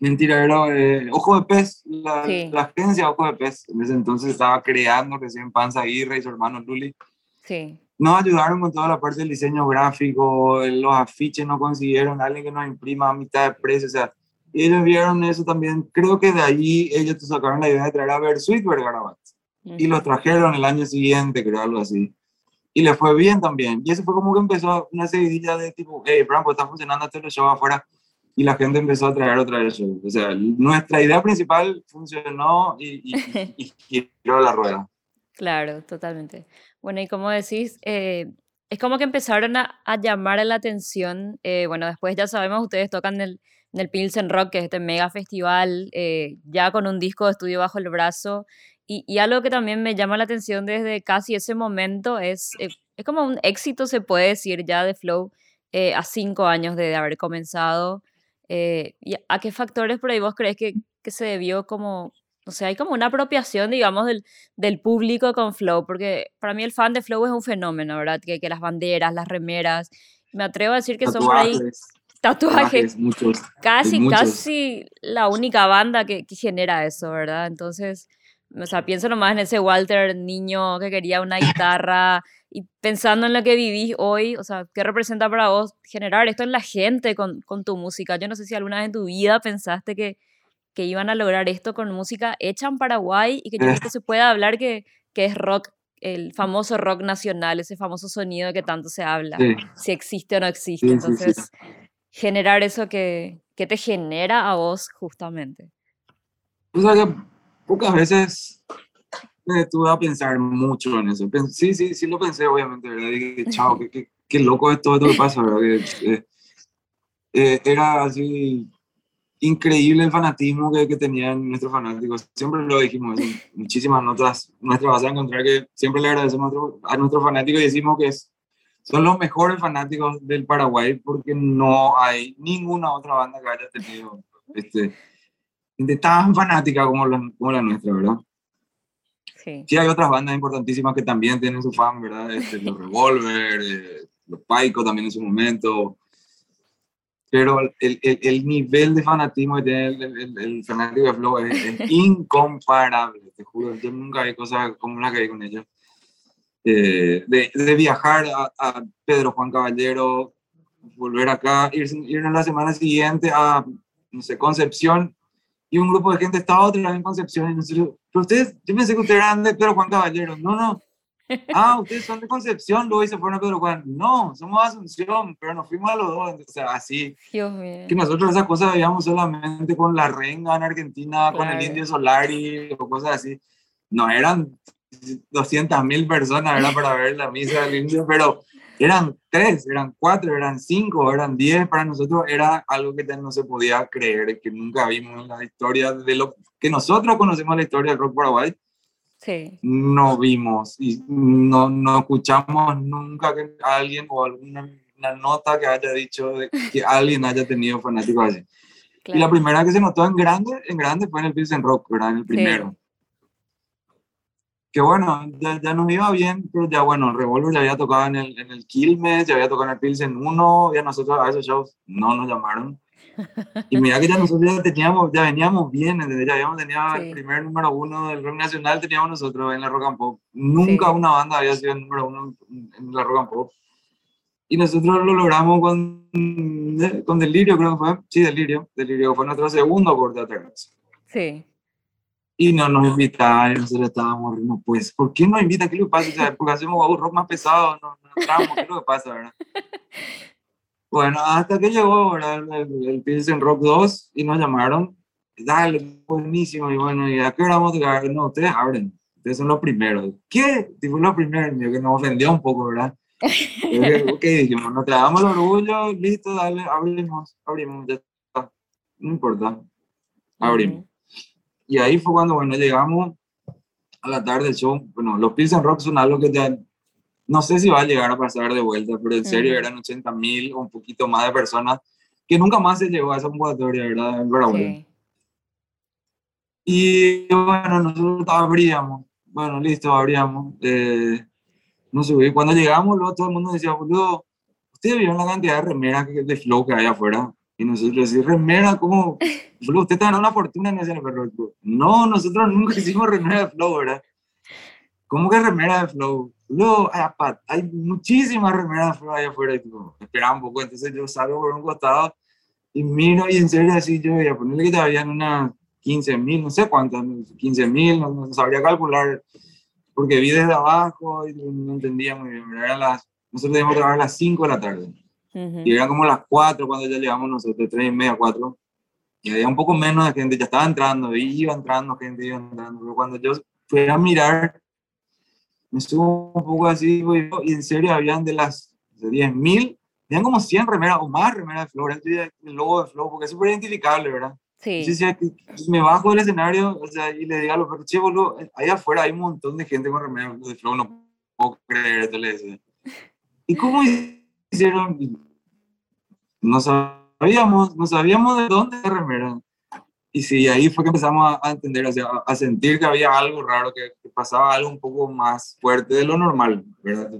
[SPEAKER 2] mentira, era eh, Ojo de Pez, la,
[SPEAKER 1] Sí.
[SPEAKER 2] la agencia Ojo de Pez. En ese entonces estaba creando recién Panza Aguirre y su hermano Luli.
[SPEAKER 1] Sí.
[SPEAKER 2] Nos ayudaron con toda la parte del diseño gráfico, los afiches no consiguieron, alguien que nos imprima a mitad de precio, o sea, ellos vieron eso también. Creo que de ahí ellos sacaron la idea de traer a Versuit Vergarabat. Y lo trajeron el año siguiente, creo, algo así. Y le fue bien también. Y eso fue como que empezó una seguidilla de tipo, hey, Bram, pues está funcionando este show afuera. Y la gente empezó a traer otra vez show. O sea, nuestra idea principal funcionó y, y, giró la rueda.
[SPEAKER 1] Claro, totalmente. Bueno, y como decís, eh, es como que empezaron a, llamar la atención. Eh, bueno, después ya sabemos, ustedes tocan el, en el Pilsen Rock, que es este mega festival, eh, ya con un disco de estudio bajo el brazo. Y, y, algo que también me llama la atención desde casi ese momento es, es como un éxito, se puede decir, ya de Flow a cinco años de, haber comenzado. ¿Y a qué factores por ahí vos crees que, que se debió como, o sea, hay como una apropiación, digamos, del, del, público con Flow? Porque para mí el fan de Flow es un fenómeno, ¿verdad? Que, que las banderas, las remeras, me atrevo a decir que son por ahí tatuajes. Muchos, casi, casi la única banda que, que, genera eso, ¿verdad? Entonces, o sea, pienso nomás en ese Walter niño que quería una guitarra y pensando en lo que vivís hoy, o sea, ¿qué representa para vos generar esto en la gente con, con tu música? Yo no sé si alguna vez en tu vida pensaste que, que iban a lograr esto con música hecha en Paraguay y que yo creo que se pueda hablar que, que es rock el famoso rock nacional, ese famoso sonido que tanto se habla, si existe o no existe. Entonces, generar eso que, que te genera a vos justamente?
[SPEAKER 2] O sea que pocas veces me detuve a pensar mucho en eso. Sí, sí, sí lo pensé, obviamente, ¿verdad? Dije, chao, qué, qué, qué, loco es todo esto que pasa, ¿verdad? Eh, eh, era así increíble el fanatismo que, que tenían nuestros fanáticos. Siempre lo dijimos, muchísimas notas nuestras vas a encontrar que siempre le agradecemos a, a nuestros fanáticos y decimos que es son los mejores fanáticos del Paraguay porque no hay ninguna otra banda que haya tenido este, tan fanática como la, como la nuestra, ¿verdad? Sí. sí. hay otras bandas importantísimas que también tienen su fan, ¿verdad? Este, los Revolver, eh, los Paico también en su momento. Pero el, el, el nivel de fanatismo que tiene el, el fanático de Flow es, es, incomparable, te juro. Yo nunca hay cosas como las que hay con ellos. Eh, de, de, viajar a, Pedro Juan Caballero, volver acá, irse, irnos la semana siguiente a, no sé, Concepción, y un grupo de gente estaba otra vez en Concepción, y nosotros, pero ustedes, yo pensé que ustedes eran de Pedro Juan Caballero, no, no, ah, ustedes son de Concepción, luego se fueron a Pedro Juan, no, somos de Asunción, pero nos fuimos a los dos, o sea, así,
[SPEAKER 1] Dios mío.
[SPEAKER 2] que nosotros esas cosas veíamos solamente con la renga en Argentina, claro. con el Indio Solari, o cosas así, no eran 200 mil personas ¿verdad? para ver la misa del indio, pero eran tres, eran cuatro, eran cinco, eran diez. Para nosotros era algo que no se podía creer, que nunca vimos en la historia de lo que nosotros conocemos la historia del rock paraguay.
[SPEAKER 1] Sí.
[SPEAKER 2] No vimos y no, no escuchamos nunca que alguien o alguna una nota que haya dicho de que alguien haya tenido fanáticos así. Claro. Y la primera que se notó en grande, en grande fue en el Pilsen Rock, ¿verdad? En el primero. Sí que bueno, ya, ya, nos iba bien, pero ya bueno, Revolver ya había tocado en el, en el Quilmes, ya había tocado en el Pilsen 1, ya nosotros a esos shows no nos llamaron. Y mira que ya nosotros ya teníamos, ya veníamos bien, ya habíamos tenido sí. el primer número uno del rock nacional, teníamos nosotros en la rock and pop. Nunca sí. una banda había sido el número uno en la rock and pop. Y nosotros lo logramos con, con Delirio, creo que fue. Sí, Delirio. Delirio fue nuestro segundo corte atrás.
[SPEAKER 1] Sí
[SPEAKER 2] y no nos invitaban, y nosotros estábamos, no, pues, ¿por qué no invitan? ¿Qué le pasa? O sea, porque hacemos un rock más pesado, no, no entramos, ¿qué es lo que pasa, verdad? Bueno, hasta que llegó, ¿verdad? El, el Pilsen Rock 2 y nos llamaron, dale, buenísimo, y bueno, ¿y a qué hora vamos a tocar? No, ustedes abren, ustedes son los primeros. ¿Qué? Tipo, los primeros, que nos ofendió un poco, ¿verdad? ok, dijimos, nos tragamos el orgullo, listo, dale, abrimos, abrimos, ya está, no importa, abrimos. Uh -huh. Y ahí fue cuando, bueno, llegamos a la tarde del show. Bueno, los Pilsen Rock son algo que ya, no sé si va a llegar a pasar de vuelta, pero en serio eran 80 mil o un poquito más de personas que nunca más se llegó a esa convocatoria, ¿verdad? En. Sí. Y bueno, nosotros abríamos. Bueno, listo, abríamos. Eh, no sé, cuando llegamos, luego todo el mundo decía, boludo, ¿ustedes vieron la cantidad de remeras de flow que hay afuera? Y nosotros decimos, remera, ¿cómo? Flow, usted te ganó una fortuna en ese perro. No, nosotros nunca hicimos remera de Flow, ¿verdad? ¿cómo que remera de flow? No, hay muchísimas remeras de allá afuera. Tipo, esperaba un poco, entonces yo salgo por un costado y miro y en serio así yo voy a ponerle que todavía en unas 15 mil, no sé cuántas, 15 mil, no, sabría calcular, porque vi desde abajo y no entendía muy bien. Eran las, nosotros teníamos que trabajar a las 5 de la tarde. Y eran como las 4 cuando ya llegamos nosotros, 3 y media, 4. Y había un poco menos de gente, ya estaba entrando, iba entrando gente, iba entrando. Pero cuando yo fui a mirar, me estuvo un poco así, y en serio habían de las de 10 mil, tenían como 100 remeras o más remeras de flores, el logo de Flow, porque es súper identificable, ¿verdad? Sí. me bajo del escenario o sea, y le digo a los perros, che, boludo, ahí afuera hay un montón de gente con remeras de Flow, no puedo creer, esto le decía. ¿Y cómo hicieron? No sabíamos, no sabíamos de dónde era remera. Y sí, ahí fue que empezamos a, entender, o sea, a sentir que había algo raro, que, pasaba algo un poco más fuerte de lo normal, ¿verdad?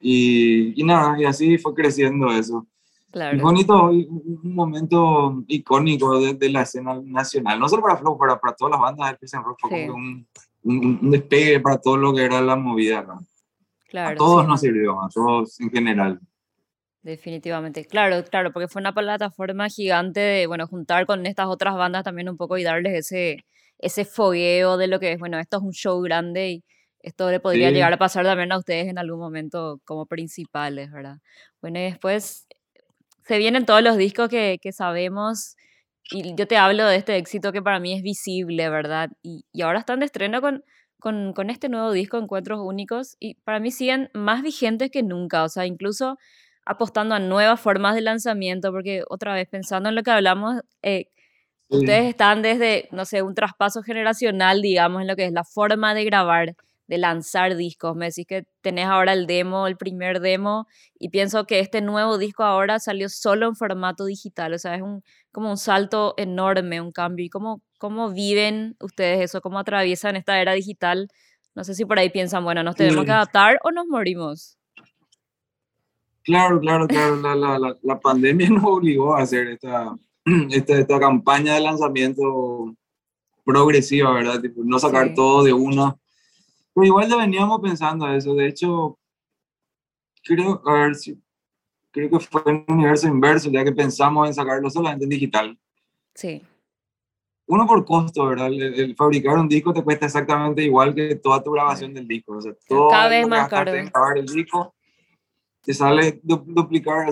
[SPEAKER 2] Y, y nada, y así fue creciendo eso. Claro. bonito, un, momento icónico de, la escena nacional, no solo para Flow, para, para todas las bandas del Prison Rock, fue como un, un, despegue para todo lo que era la movida. ¿no? Claro, a todos nos sirvió, a todos en general.
[SPEAKER 1] Definitivamente, claro, claro, porque fue una plataforma gigante de, bueno, juntar con estas otras bandas también un poco y darles ese, ese fogueo de lo que es, bueno, esto es un show grande y esto le podría llegar a pasar también a ustedes en algún momento como principales, ¿verdad? Bueno, y después se vienen todos los discos que, que sabemos y yo te hablo de este éxito que para mí es visible, ¿verdad? Y, y ahora están de estreno con, con, con este nuevo disco, Encuentros Únicos, y para mí siguen más vigentes que nunca, o sea, incluso apostando a nuevas formas de lanzamiento, porque otra vez pensando en lo que hablamos, eh, ustedes están desde, no sé, un traspaso generacional, digamos, en lo que es la forma de grabar, de lanzar discos. Me decís que tenés ahora el demo, el primer demo, y pienso que este nuevo disco ahora salió solo en formato digital, o sea, es un, como un salto enorme, un cambio. ¿Y cómo, cómo viven ustedes eso? ¿Cómo atraviesan esta era digital? No sé si por ahí piensan, bueno, nos tenemos que adaptar o nos morimos.
[SPEAKER 2] Claro, claro, claro. La, la, la, pandemia nos obligó a hacer esta, esta, esta, campaña de lanzamiento progresiva, ¿verdad? no sacar todo de una. Pero igual ya veníamos pensando eso. De hecho, creo, a ver si, creo que fue un universo inverso, ya que pensamos en sacarlo solamente en digital. Sí. Uno por costo, ¿verdad? El, fabricar un disco te cuesta exactamente igual que toda tu grabación del disco. O sea, todo
[SPEAKER 1] Cada vez más caro. En
[SPEAKER 2] grabar el disco te sale duplicar,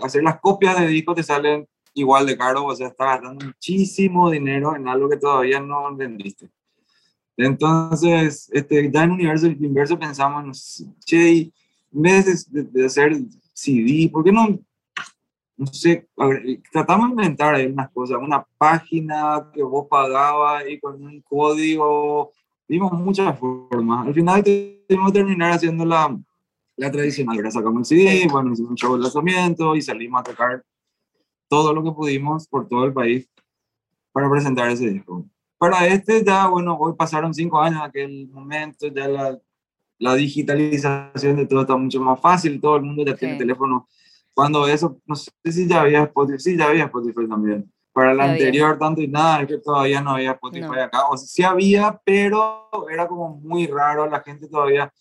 [SPEAKER 2] hacer las copias de discos te salen igual de caro, o sea, estás gastando muchísimo dinero en algo que todavía no vendiste. Entonces, este, ya en universo inverso pensamos, che, en vez de, hacer CD, ¿por qué no, no sé, tratamos de inventar ahí unas cosas, una página que vos pagabas y con un código, vimos muchas formas. Al final tuvimos que terminar haciendo la, la tradicional, ahora sacamos el CD, bueno, hicimos un show de lanzamiento y salimos a tocar todo lo que pudimos por todo el país para presentar ese disco. Para este ya, bueno, hoy pasaron cinco años aquel momento, ya la, la, digitalización de todo está mucho más fácil, todo el mundo ya tiene teléfono. Cuando eso, no sé si ya había Spotify, sí, ya había Spotify también. Para el anterior, tanto y nada, es que todavía no había Spotify acá. O sea, sí había, pero era como muy raro, la gente todavía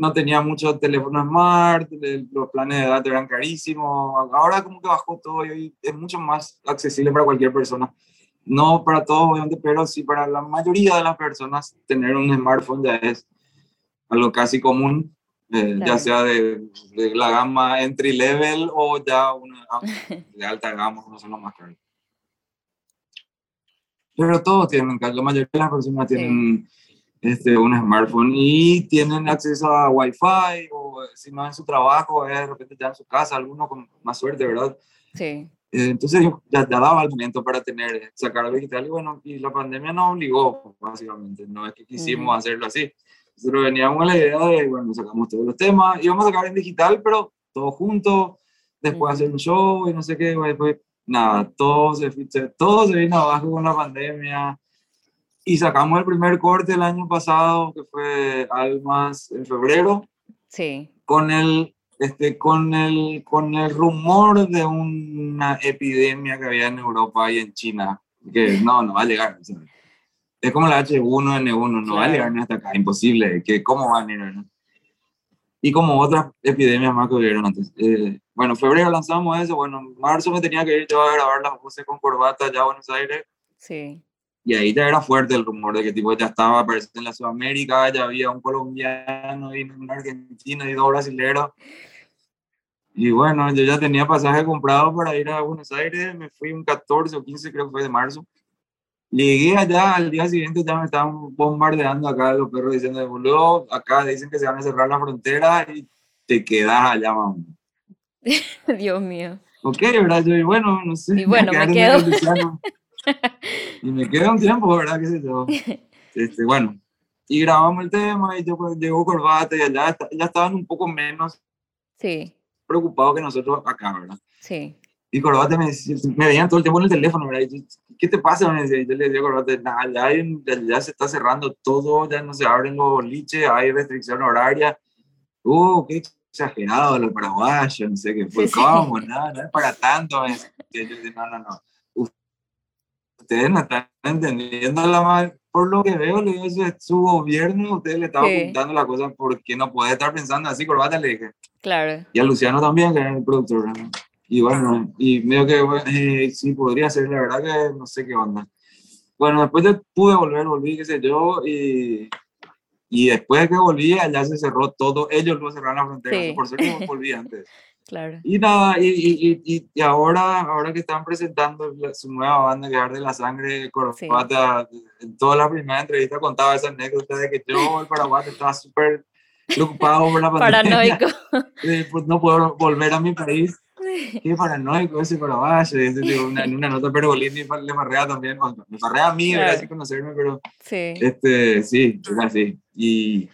[SPEAKER 2] no tenía muchos teléfonos smart, los planes de datos eran carísimos. Ahora como que bajó todo y es mucho más accesible para cualquier persona. No para todos, obviamente, pero sí para la mayoría de las personas tener un smartphone ya es algo casi común, eh, ya sea de, de, la gama entry level o ya una de alta gama, no son los más caros. Pero todos tienen, la mayoría de las personas tienen este, un smartphone y tienen acceso a Wi-Fi o si no en su trabajo, de repente ya en su casa, alguno con más suerte, ¿verdad? Sí. Eh, entonces ya, ya, daba el momento para tener, sacarlo digital y bueno, y la pandemia nos obligó, básicamente, no es que quisimos hacerlo así. Nosotros veníamos a la idea de, bueno, sacamos todos los temas, íbamos a sacar en digital, pero todo junto, después hacer un show y no sé qué, después, nada, todo se, todo se vino abajo con la pandemia, y sacamos el primer corte el año pasado, que fue Almas en febrero. Sí. Con el, este, con el, con el rumor de una epidemia que había en Europa y en China, que no, no va a llegar. es como la H1N1, no va a llegar ni hasta acá, imposible, que cómo van a ir, ¿no? Y como otras epidemias más que hubieron antes. Eh, bueno, febrero lanzamos eso, bueno, en marzo me tenía que ir yo a grabar las voces con corbata allá a Buenos Aires,
[SPEAKER 1] Sí.
[SPEAKER 2] Y ahí ya era fuerte el rumor de que tipo ya estaba apareciendo en la Sudamérica, ya había un colombiano y un argentino y dos brasileros. Y bueno, yo ya tenía pasaje comprado para ir a Buenos Aires, me fui un 14 o 15 creo que fue de marzo. Llegué allá, al día siguiente ya me estaban bombardeando acá los perros diciendo, boludo, acá dicen que se van a cerrar la frontera y te quedas allá, mamá.
[SPEAKER 1] Dios mío.
[SPEAKER 2] Ok, ¿verdad? Yo, y bueno, no sé.
[SPEAKER 1] Y bueno, me
[SPEAKER 2] en
[SPEAKER 1] quedo.
[SPEAKER 2] Y me quedo un tiempo, ¿verdad? ¿Qué sé yo? Este, bueno, y grabamos el tema y yo, pues, llegó Corbata y allá ya estaban un poco menos
[SPEAKER 1] Sí,
[SPEAKER 2] preocupados que nosotros acá, ¿verdad?
[SPEAKER 1] sí.
[SPEAKER 2] Y Corbata me, me veían todo el tiempo en el teléfono, ¿verdad? Y yo, ¿Qué te pasa? Me decía, y yo le decía a Corbata, nada, ya, ya, se está cerrando todo, ya no se abren los boliches, hay restricción horaria. Uh, qué exagerado los paraguayos, no sé qué fue,
[SPEAKER 1] Sí, sí.
[SPEAKER 2] ¿cómo? No, no es para tanto. me decía. Yo no, no, no. Ustedes no están entendiendo la mal. Por lo que veo, le eso su gobierno, ustedes le estaban
[SPEAKER 1] Sí.
[SPEAKER 2] la cosa porque no puede estar pensando así, Corbata, le dije
[SPEAKER 1] Claro.
[SPEAKER 2] y a Luciano también, que era el productor. ¿no? Y bueno, y medio que eh, sí podría ser, la verdad que no sé qué onda. Bueno, después de, pude volver, volví, qué sé yo, y, y después de que volví, allá se cerró todo, ellos lo cerraron la frontera,
[SPEAKER 1] Sí.
[SPEAKER 2] por suerte volví antes.
[SPEAKER 1] Claro.
[SPEAKER 2] Y nada, y, y, y- y, ahora, ahora que están presentando la- su nueva banda, que Arde la Sangre, Corbata, en toda la primera entrevista contaba esa anécdota de que yo, el Paraguay, estaba súper preocupado por la pandemia
[SPEAKER 1] Paranoico.
[SPEAKER 2] eh, pues no puedo volver a mi país. Qué paranoico ese paraguayo. digo, una- en una nota Pergolini le marrea también. Me marrea a mí,
[SPEAKER 1] Claro.
[SPEAKER 2] era así conocerme, pero
[SPEAKER 1] Sí.
[SPEAKER 2] este, sí, era así. Y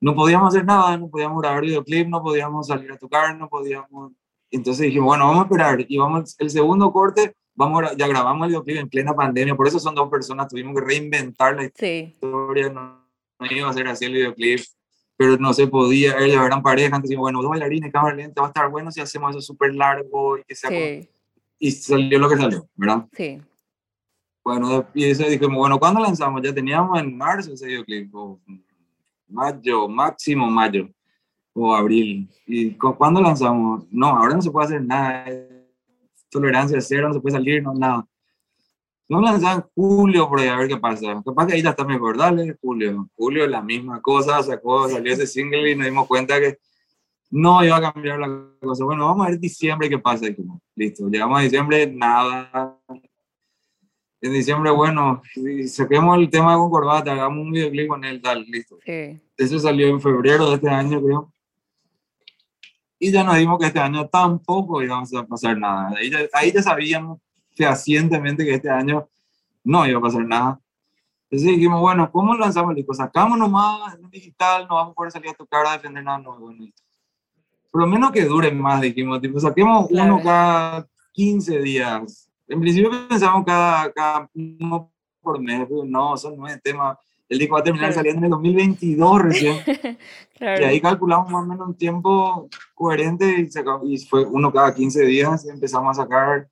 [SPEAKER 2] no podíamos hacer nada, no podíamos grabar videoclip, no podíamos salir a tocar, no podíamos. Entonces dijimos, bueno, vamos a esperar. Y vamos, el segundo corte, vamos a ya grabamos el videoclip en plena pandemia, por eso son dos personas, tuvimos que reinventar la
[SPEAKER 1] Sí.
[SPEAKER 2] historia, no, no iba a ser así el videoclip, pero no se podía, ellos eran pareja, entonces dijimos, bueno, dos bailarines, cámara lenta, va a estar bueno si hacemos eso súper largo y que sea como-
[SPEAKER 1] Sí.
[SPEAKER 2] Y salió lo que salió, ¿verdad?
[SPEAKER 1] Sí.
[SPEAKER 2] Bueno, y eso dijimos, bueno, ¿cuándo lanzamos? Ya teníamos en marzo ese videoclip, o mayo, máximo mayo, o abril. ¿Y cu- cuándo lanzamos? No, ahora no se puede hacer nada, tolerancia cero, no se puede salir, no, nada. Lanzar en julio por ahí a ver qué pasa. Capaz que ahí ya está mejor. Dale, julio. Julio la misma cosa, sacó, salió ese single y nos dimos cuenta que no iba a cambiar la cosa. Bueno, vamos a ver diciembre qué pasa. Dijimos, listo. Llegamos a diciembre, nada. En diciembre, bueno, saquemos el tema con corbata, hagamos un videoclip con él, tal, listo.
[SPEAKER 1] Sí.
[SPEAKER 2] Eso salió en febrero de este año, creo. Y ya nos dimos que este año tampoco íbamos a pasar nada. Ahí ya, ahí ya sabíamos fehacientemente que este año no iba a pasar nada. Entonces dijimos, bueno, ¿cómo lanzamos el disco? Sacamos nomás en digital, no vamos a poder salir a tocar a defender nada. No, bueno, por lo menos que dure más, dijimos, tipo, saquemos
[SPEAKER 1] Claro.
[SPEAKER 2] uno cada 15 días. En principio pensamos cada, cada uno por mes, pero no, son nueve temas. El disco va a terminar
[SPEAKER 1] Claro.
[SPEAKER 2] saliendo en el 2022 recién.
[SPEAKER 1] Claro.
[SPEAKER 2] Y ahí calculamos más o menos un tiempo coherente y, saca- y fue uno cada 15 días y empezamos a sacar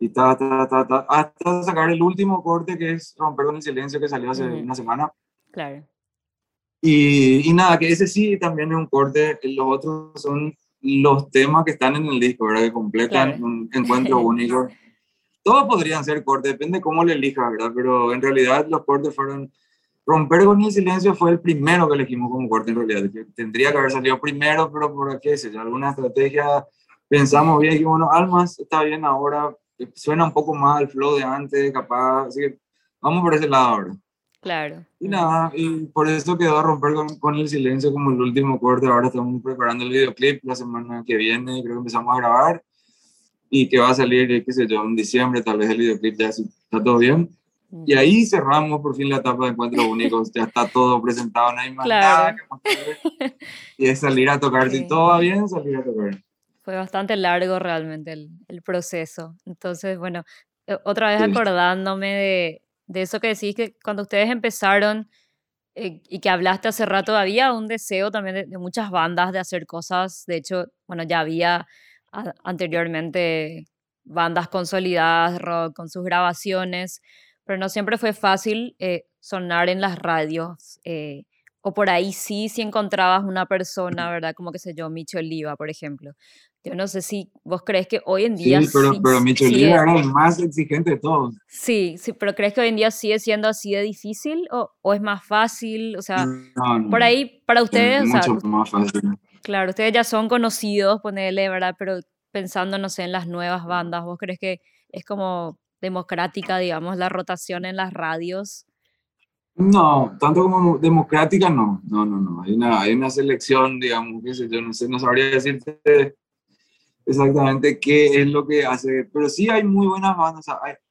[SPEAKER 2] y ta, ta, ta, ta, hasta sacar el último corte que es Romper con el Silencio que salió hace
[SPEAKER 1] Ujú.
[SPEAKER 2] una semana.
[SPEAKER 1] Claro.
[SPEAKER 2] Y, y nada, que ese sí también es un corte, los otros son los temas que están en el disco, ¿verdad? Que completan
[SPEAKER 1] Claro.
[SPEAKER 2] un encuentro único. Todos podrían ser cortes, depende cómo le elijas, ¿verdad? Pero en realidad los cortes fueron... Romper con el silencio fue el primero que elegimos como corte en realidad. que Tendría que haber salido primero, pero por qué sé alguna estrategia pensamos bien dijimos, bueno, Almas está bien ahora, suena un poco más el flow de antes, capaz, así que vamos por ese lado ahora.
[SPEAKER 1] Claro.
[SPEAKER 2] Y nada, y por eso quedó a romper con, con el silencio como el último corte. Ahora estamos preparando el videoclip la semana que viene, creo que empezamos a grabar. Y que va a salir, eh, qué sé yo, en diciembre, tal vez el videoclip ya está todo bien. Y ahí cerramos por fin la etapa de Encuentros Únicos. Ya está todo presentado, no hay más
[SPEAKER 1] Claro.
[SPEAKER 2] nada que. Y es salir a tocar.
[SPEAKER 1] Sí.
[SPEAKER 2] Si todo va bien, salir a tocar.
[SPEAKER 1] Fue bastante largo realmente el, el proceso. Entonces, bueno, eh, otra vez
[SPEAKER 2] Sí.
[SPEAKER 1] acordándome de, de eso que decís, que cuando ustedes empezaron eh, y que hablaste hace rato, había un deseo también de, de muchas bandas de hacer cosas. De hecho, bueno, ya había anteriormente bandas consolidadas rock con sus grabaciones, pero no siempre fue fácil eh, sonar en las radios. eh, o por ahí sí, si encontrabas una persona, ¿verdad? Como que sé yo, Micho Oliva, por ejemplo. Yo no sé si vos crees que hoy en
[SPEAKER 2] Sí,
[SPEAKER 1] día
[SPEAKER 2] pero,
[SPEAKER 1] sí,
[SPEAKER 2] pero Micho Oliva era el más exigente de todos.
[SPEAKER 1] sí, sí, pero ¿crees que hoy en día sigue siendo así de difícil o, o es más fácil? O sea,
[SPEAKER 2] No, no,
[SPEAKER 1] por ahí, para
[SPEAKER 2] es
[SPEAKER 1] ustedes, o sea,
[SPEAKER 2] mucho más fácil.
[SPEAKER 1] Claro, ustedes ya son conocidos, ponele, ¿verdad? Pero pensando, no sé, en las nuevas bandas, ¿vos crees que es como democrática, digamos, la rotación en las radios?
[SPEAKER 2] No, tanto como democrática, no. No, no, no. Hay una, hay una selección, digamos, sé yo, no sé, no sabría decirte exactamente qué es lo que hace, pero sí hay muy buenas bandas.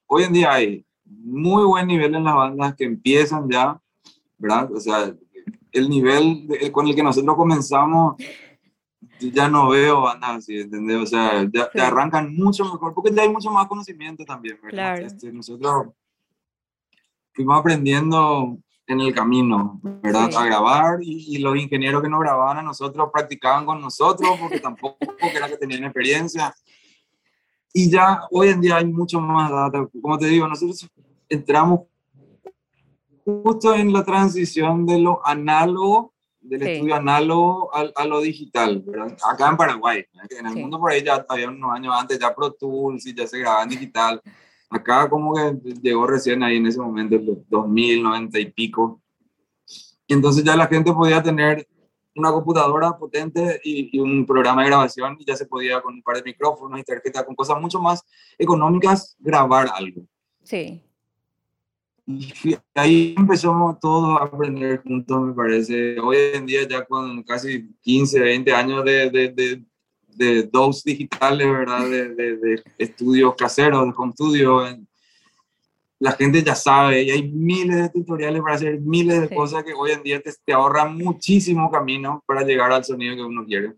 [SPEAKER 2] hoy en día hay muy buen nivel en las bandas que empiezan ya, ¿verdad? O sea, el nivel de- con el que nosotros comenzamos, ya no veo bandas así, ¿entendés? O sea, ya, ya arrancan mucho mejor, porque ya hay mucho más conocimiento también, ¿verdad?
[SPEAKER 1] Claro.
[SPEAKER 2] Este, nosotros fuimos aprendiendo en el camino, ¿verdad?
[SPEAKER 1] Sí.
[SPEAKER 2] A grabar y, y los ingenieros que nos grababan a nosotros practicaban con nosotros porque tampoco era que tenían experiencia. Y ya hoy en día hay mucho más data. Como te digo, nosotros entramos justo en la transición de lo análogo, del
[SPEAKER 1] Sí.
[SPEAKER 2] estudio análogo al- a, lo digital, ¿verdad? Acá en Paraguay. En el
[SPEAKER 1] Sí.
[SPEAKER 2] mundo por ahí ya había unos años antes ya Pro Tools y ya se grababa en digital. Acá como que llegó recién ahí en ese momento, en los 2000, 90 y pico. Y entonces ya la gente podía tener una computadora potente y, y un programa de grabación y ya se podía con un par de micrófonos y tarjeta, con cosas mucho más económicas, grabar algo.
[SPEAKER 1] Sí,
[SPEAKER 2] Y ahí empezamos todos a aprender juntos, me parece. Hoy en día ya con casi 15, 20 años de, de, de, de DOS digitales, ¿verdad? De, de, estudios caseros, de home studio. en- La gente ya sabe y hay miles de tutoriales para hacer miles de
[SPEAKER 1] Sí.
[SPEAKER 2] cosas que hoy en día te, te ahorran muchísimo camino para llegar al sonido que uno quiere.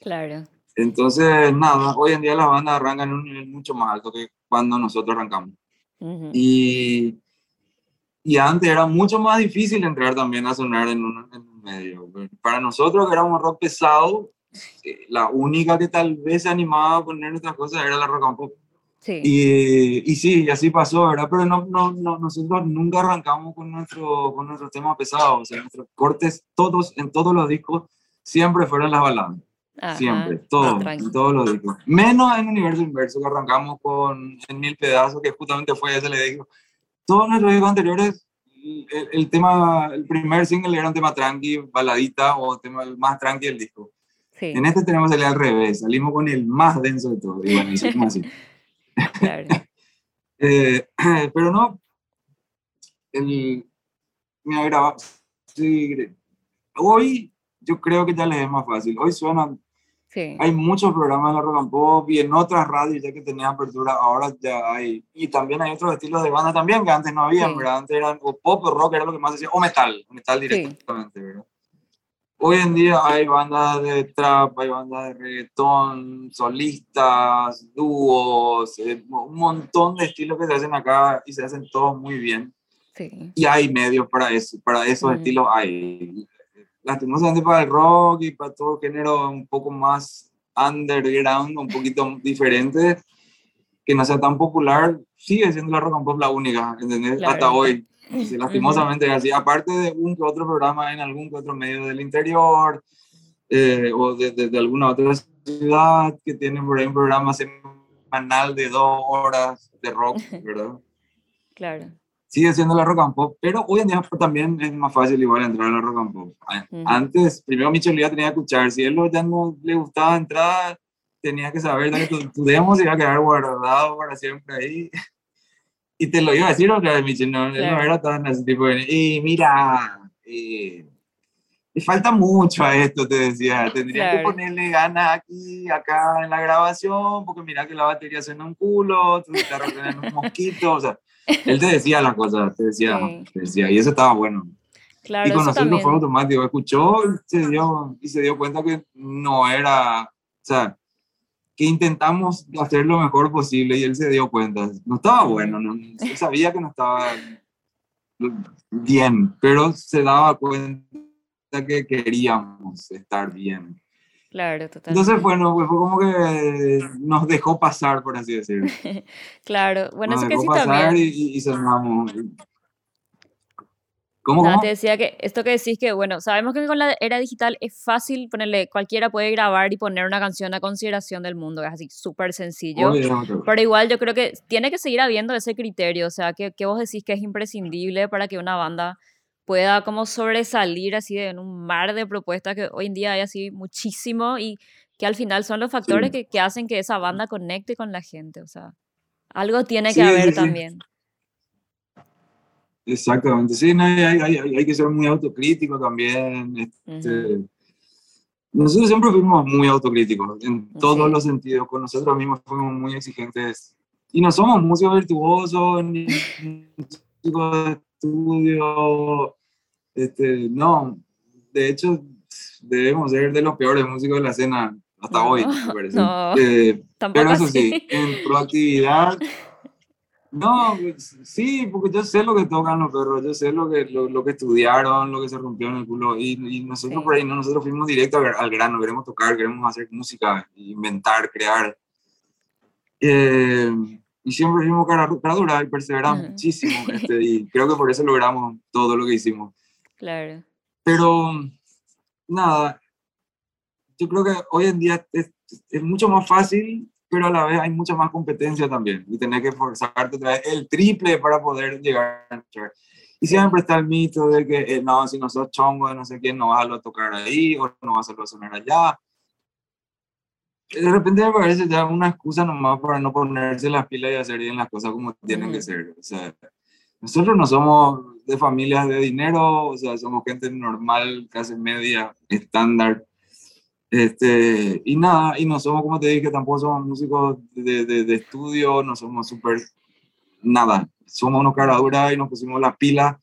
[SPEAKER 1] claro.
[SPEAKER 2] Entonces, nada, hoy en día las bandas arrancan en un nivel mucho más alto que cuando nosotros arrancamos.
[SPEAKER 1] Ujú,
[SPEAKER 2] Y, y antes era mucho más difícil entrar también a sonar en un, en un medio. Para nosotros que éramos rock pesado, eh, la única que tal vez se animaba a poner nuestras cosas era la rock and pop.
[SPEAKER 1] Sí,
[SPEAKER 2] Y, y sí, y así pasó, ¿verdad? Pero no, no, no, nosotros nunca arrancamos con, nuestro, con nuestros temas pesados. O sea, nuestros cortes, todos, en todos los discos, siempre fueron las baladas.
[SPEAKER 1] ajá,
[SPEAKER 2] Siempre,
[SPEAKER 1] tranqui.
[SPEAKER 2] en todos los discos. Menos en Universo Inverso, que arrancamos con En Mil Pedazos, que justamente fue ese, le digo. Todos nuestros discos anteriores, el, el tema, el primer single era un tema tranqui, baladita, o tema más tranqui del disco.
[SPEAKER 1] Sí,
[SPEAKER 2] En este tenemos el al revés, salimos con el más denso de todo, y bueno, hicimos así.
[SPEAKER 1] claro.
[SPEAKER 2] Eh, pero no, el, mira, graba, sí, hoy yo creo que ya les es más fácil. Hoy suenan
[SPEAKER 1] Sí,
[SPEAKER 2] hay muchos programas en la rock and pop y en otras radios ya que tenían apertura, ahora ya hay. Y también hay otros estilos de banda también que antes no habían,
[SPEAKER 1] Sí.
[SPEAKER 2] ¿verdad? Antes eran o pop o rock, era lo que más decía, o metal, metal directamente, ¿verdad? Hoy en día hay bandas de trap, hay bandas de reggaetón, solistas, dúos, eh, un montón de estilos que se hacen acá y se hacen todos muy bien.
[SPEAKER 1] sí,
[SPEAKER 2] Y hay medios para eso, para esos
[SPEAKER 1] Ujú.
[SPEAKER 2] estilos hay. Lastimosamente para el rock y para todo género un poco más underground, un poquito diferente, que no sea tan popular, sigue siendo la rock and pop la única, ¿entendés?
[SPEAKER 1] Claro.
[SPEAKER 2] Hasta hoy. Sí, lastimosamente es así. Aparte de un que otro programa en algún que otro medio del interior eh, o de, de- de alguna otra ciudad que tiene por ahí un programa semanal de dos horas de rock, ¿verdad?
[SPEAKER 1] claro.
[SPEAKER 2] Sigue siendo la rock and pop, pero hoy en día también es más fácil igual entrar a la rock and pop. Antes, primero Michel Lía tenía que escuchar, si él ya no le gustaba entrar, tenía que saber que tu, tu demo se iba a quedar guardado para siempre ahí. Y te lo iba a decir otra vez, Michel, no, no era tan así tipo, de, y mira, eh, le falta mucho a esto, te decía, tendría que ponerle ganas aquí, acá en la grabación, porque mira que la batería suena un culo, tu guitarra suena un mosquito, o sea, él te decía las cosas, te decía,
[SPEAKER 1] Sí.
[SPEAKER 2] te decía, y eso estaba bueno.
[SPEAKER 1] Claro,
[SPEAKER 2] y con nosotros
[SPEAKER 1] también.
[SPEAKER 2] fue automático, escuchó se, dio, y se dio cuenta que no era, o sea, que intentamos hacer lo mejor posible y él se dio cuenta, no estaba bueno, no, él sabía que no estaba bien, pero se daba cuenta que queríamos estar bien.
[SPEAKER 1] Claro, totalmente.
[SPEAKER 2] Entonces, bueno, pues fue como que nos dejó pasar, por así decirlo.
[SPEAKER 1] claro, bueno,
[SPEAKER 2] Nos
[SPEAKER 1] eso que sí
[SPEAKER 2] pasar
[SPEAKER 1] también.
[SPEAKER 2] y, y, sonamos. ¿Cómo,
[SPEAKER 1] te
[SPEAKER 2] cómo?
[SPEAKER 1] decía que esto que decís que, bueno, sabemos que con la era digital es fácil ponerle, cualquiera puede grabar y poner una canción a consideración del mundo, es así súper sencillo,
[SPEAKER 2] Obviamente.
[SPEAKER 1] pero igual yo creo que tiene que seguir habiendo ese criterio, o sea, que, que vos decís que es imprescindible para que una banda pueda como sobresalir así de- en un mar de propuestas que hoy en día hay así muchísimo y que al final son los factores
[SPEAKER 2] Sí,
[SPEAKER 1] que, que hacen que esa banda conecte con la gente, o sea, algo tiene que
[SPEAKER 2] sí,
[SPEAKER 1] haber
[SPEAKER 2] sí,
[SPEAKER 1] también.
[SPEAKER 2] Exactamente. Sí, no, hay, hay, hay- hay que ser muy autocrítico también. Este, nosotros siempre fuimos muy autocríticos en todos los sentidos. Con nosotros mismos fuimos muy exigentes. Y no somos músicos virtuosos ni músicos estudio. Este, no, de hecho, debemos ser de los peores músicos de la escena hasta hoy, me
[SPEAKER 1] no,
[SPEAKER 2] parece.
[SPEAKER 1] no,
[SPEAKER 2] Eh, pero eso sí,
[SPEAKER 1] así.
[SPEAKER 2] en proactividad no, pues, sí, porque yo sé lo que tocan los perros, yo sé lo que, lo, lo que estudiaron, lo que se rompió en el culo, y, y nosotros por
[SPEAKER 1] Sí.
[SPEAKER 2] ahí no, nosotros fuimos directo al, al grano, queremos tocar, queremos hacer música, inventar, crear. Eh, y siempre fuimos cara, cara dura y perseveramos
[SPEAKER 1] Ujú,
[SPEAKER 2] muchísimo, este, y creo que por eso logramos todo lo que hicimos.
[SPEAKER 1] Claro.
[SPEAKER 2] Pero nada, yo creo que hoy en día es, es mucho más fácil, pero a la vez hay mucha más competencia también. Y tener que esforzarte otra vez el triple para poder llegar. Y siempre está el mito de que, eh, no, si no sos chongo de no sé quién, no vas a tocar ahí o no vas a sonar allá. De repente me parece ya una excusa nomás para no ponerse las pilas y hacer bien las cosas como tienen que
[SPEAKER 1] Ujú,
[SPEAKER 2] ser. O sea, nosotros no somos de familias de dinero, o sea, somos gente normal, clase media, estándar. Este, y nada, y no somos, como te dije, tampoco somos músicos de, de, de estudio, no somos súper nada. Somos unos caraduras y nos pusimos las pilas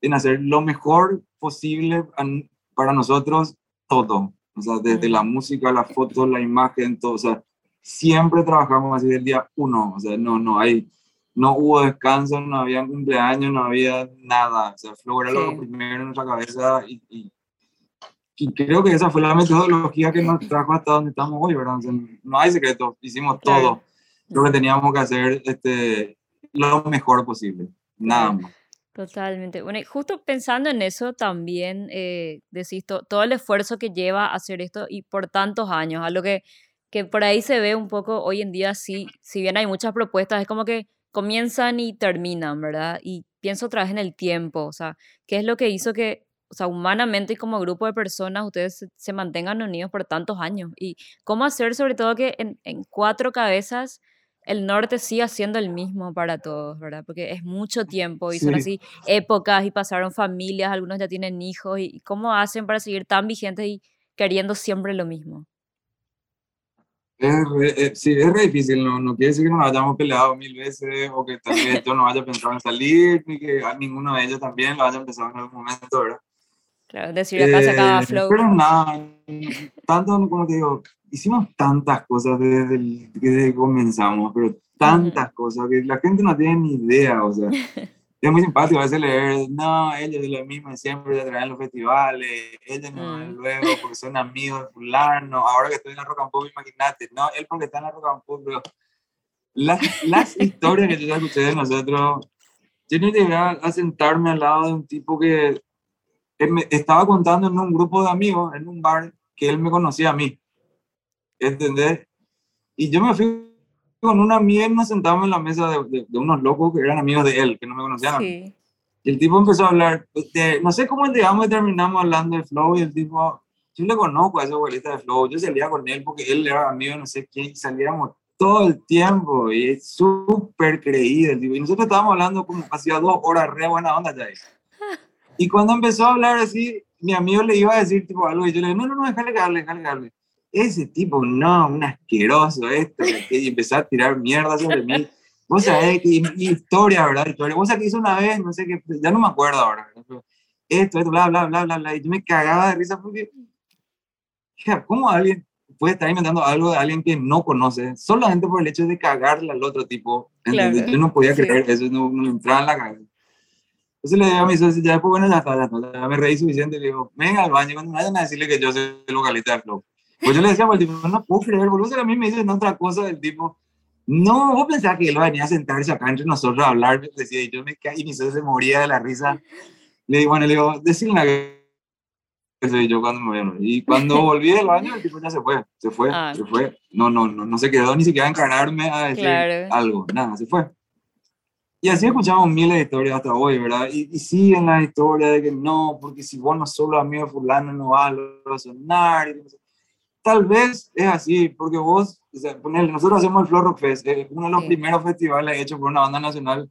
[SPEAKER 2] en hacer lo mejor posible para nosotros todo. O sea, desde la música, la foto, la imagen, todo. O sea, siempre trabajamos así del día uno. O sea, no, no hay, no hubo descanso, no había cumpleaños, no había nada. O sea, Flow era lo
[SPEAKER 1] Sí.
[SPEAKER 2] primero en nuestra cabeza y, y, y creo que esa fue la metodología que nos trajo hasta donde estamos hoy, ¿verdad? O sea, no hay secreto, hicimos todo lo que teníamos que hacer este, lo mejor posible. Nada más.
[SPEAKER 1] Totalmente. Bueno, y justo pensando en eso también, eh, decís to- todo el esfuerzo que lleva hacer esto y por tantos años, algo que, que por ahí se ve un poco hoy en día, sí, si bien hay muchas propuestas, es como que comienzan y terminan, ¿verdad? Y pienso otra vez en el tiempo, o sea, ¿qué es lo que hizo que, o sea, humanamente y como grupo de personas ustedes se, se mantengan unidos por tantos años? Y cómo hacer sobre todo que en, en cuatro cabezas el norte siga siendo el mismo para todos, ¿verdad? Porque es mucho tiempo y son
[SPEAKER 2] Sí.
[SPEAKER 1] así épocas y pasaron familias, algunos ya tienen hijos y cómo hacen para seguir tan vigentes y queriendo siempre lo mismo.
[SPEAKER 2] Es re- eh, sí, es re difícil, no, no quiere decir que nos hayamos peleado mil veces o que tal vez yo no haya pensado en salir, ni que a ninguno de ellos también lo haya empezado en algún momento, ¿verdad?
[SPEAKER 1] Claro, decir acá se acaba
[SPEAKER 2] Eh,
[SPEAKER 1] Flow.
[SPEAKER 2] pero nada, tanto como te digo, hicimos tantas cosas desde, el- desde que comenzamos, pero tantas cosas que la gente no tiene ni idea, o sea, es muy simpático a veces leer, no, ellos es lo mismo siempre, ya traen los festivales, ellos no
[SPEAKER 1] mm,
[SPEAKER 2] luego porque son amigos de fulano, ahora que estoy en la Rock and Pop, imagínate, no, él porque está en la Rock and Pop, pero las, las historias que yo ya escuché de nosotros, yo no llegué a, sentarme al lado de un tipo que él me estaba contando en un grupo de amigos, en un bar, que él me conocía a mí, ¿entendés? Y yo me fui con una amiga y nos sentamos en la mesa de, de- de unos locos que eran amigos de él, que no me conocían
[SPEAKER 1] sí,
[SPEAKER 2] Y el tipo empezó a hablar, de, no sé cómo llegamos y terminamos hablando de Flow y el tipo, yo le conozco a ese abuelita de Flow, yo salía con él porque él era amigo de no sé quién, salíamos todo el tiempo y es súper creído el tipo. Y nosotros estábamos hablando como hacía dos horas, re buena onda ya. Y cuando empezó a hablar así, mi amigo le iba a decir tipo algo y yo le dije, no, no, no, déjale que hable, déjale que hable. Ese tipo, no, un asqueroso esto, y empezó a tirar mierda sobre mí. Vos sabés que, historia, ¿verdad? Historia. Vos sabés que hizo una vez, no sé qué, ya no me acuerdo ahora. pero Esto, esto, bla, bla, bla, bla, bla. Y yo me cagaba de risa porque, hija, ¿cómo alguien puede estar inventando algo de alguien que no conoce solamente por el hecho de cagarle al otro tipo?
[SPEAKER 1] claro,
[SPEAKER 2] Yo no podía
[SPEAKER 1] sí,
[SPEAKER 2] creer eso, no, no entraba en la cabeza. Entonces le digo a mi socio, ya después, bueno, ya está, ya está, ya me reí suficiente. Le digo, venga al baño, cuando me vayan a decirle que yo soy el vocalista de Flow. Pues yo le decía al tipo, no puedo creer, boludo, a mí me dicen otra cosa del tipo, no, vos pensás que él venía a sentarse acá entre nosotros a hablar, decía, y yo me caí y mi se moría de la risa. Le digo, bueno, le digo, decirle una que soy yo cuando me voy a Y cuando volví del baño, el tipo ya se fue, se fue, ah. se fue. No, no, no, no se quedó ni siquiera a encararme a decir algo, nada, se fue. Y así escuchamos miles de historias hasta hoy, ¿verdad? Y, y siguen las historias de que no, porque si vos no solo amigo de fulano no vas a sonar. Tal vez es así, porque vos, o sea, nosotros hacemos el Flow Rock Fest, es uno de los primeros festivales hechos por una banda nacional.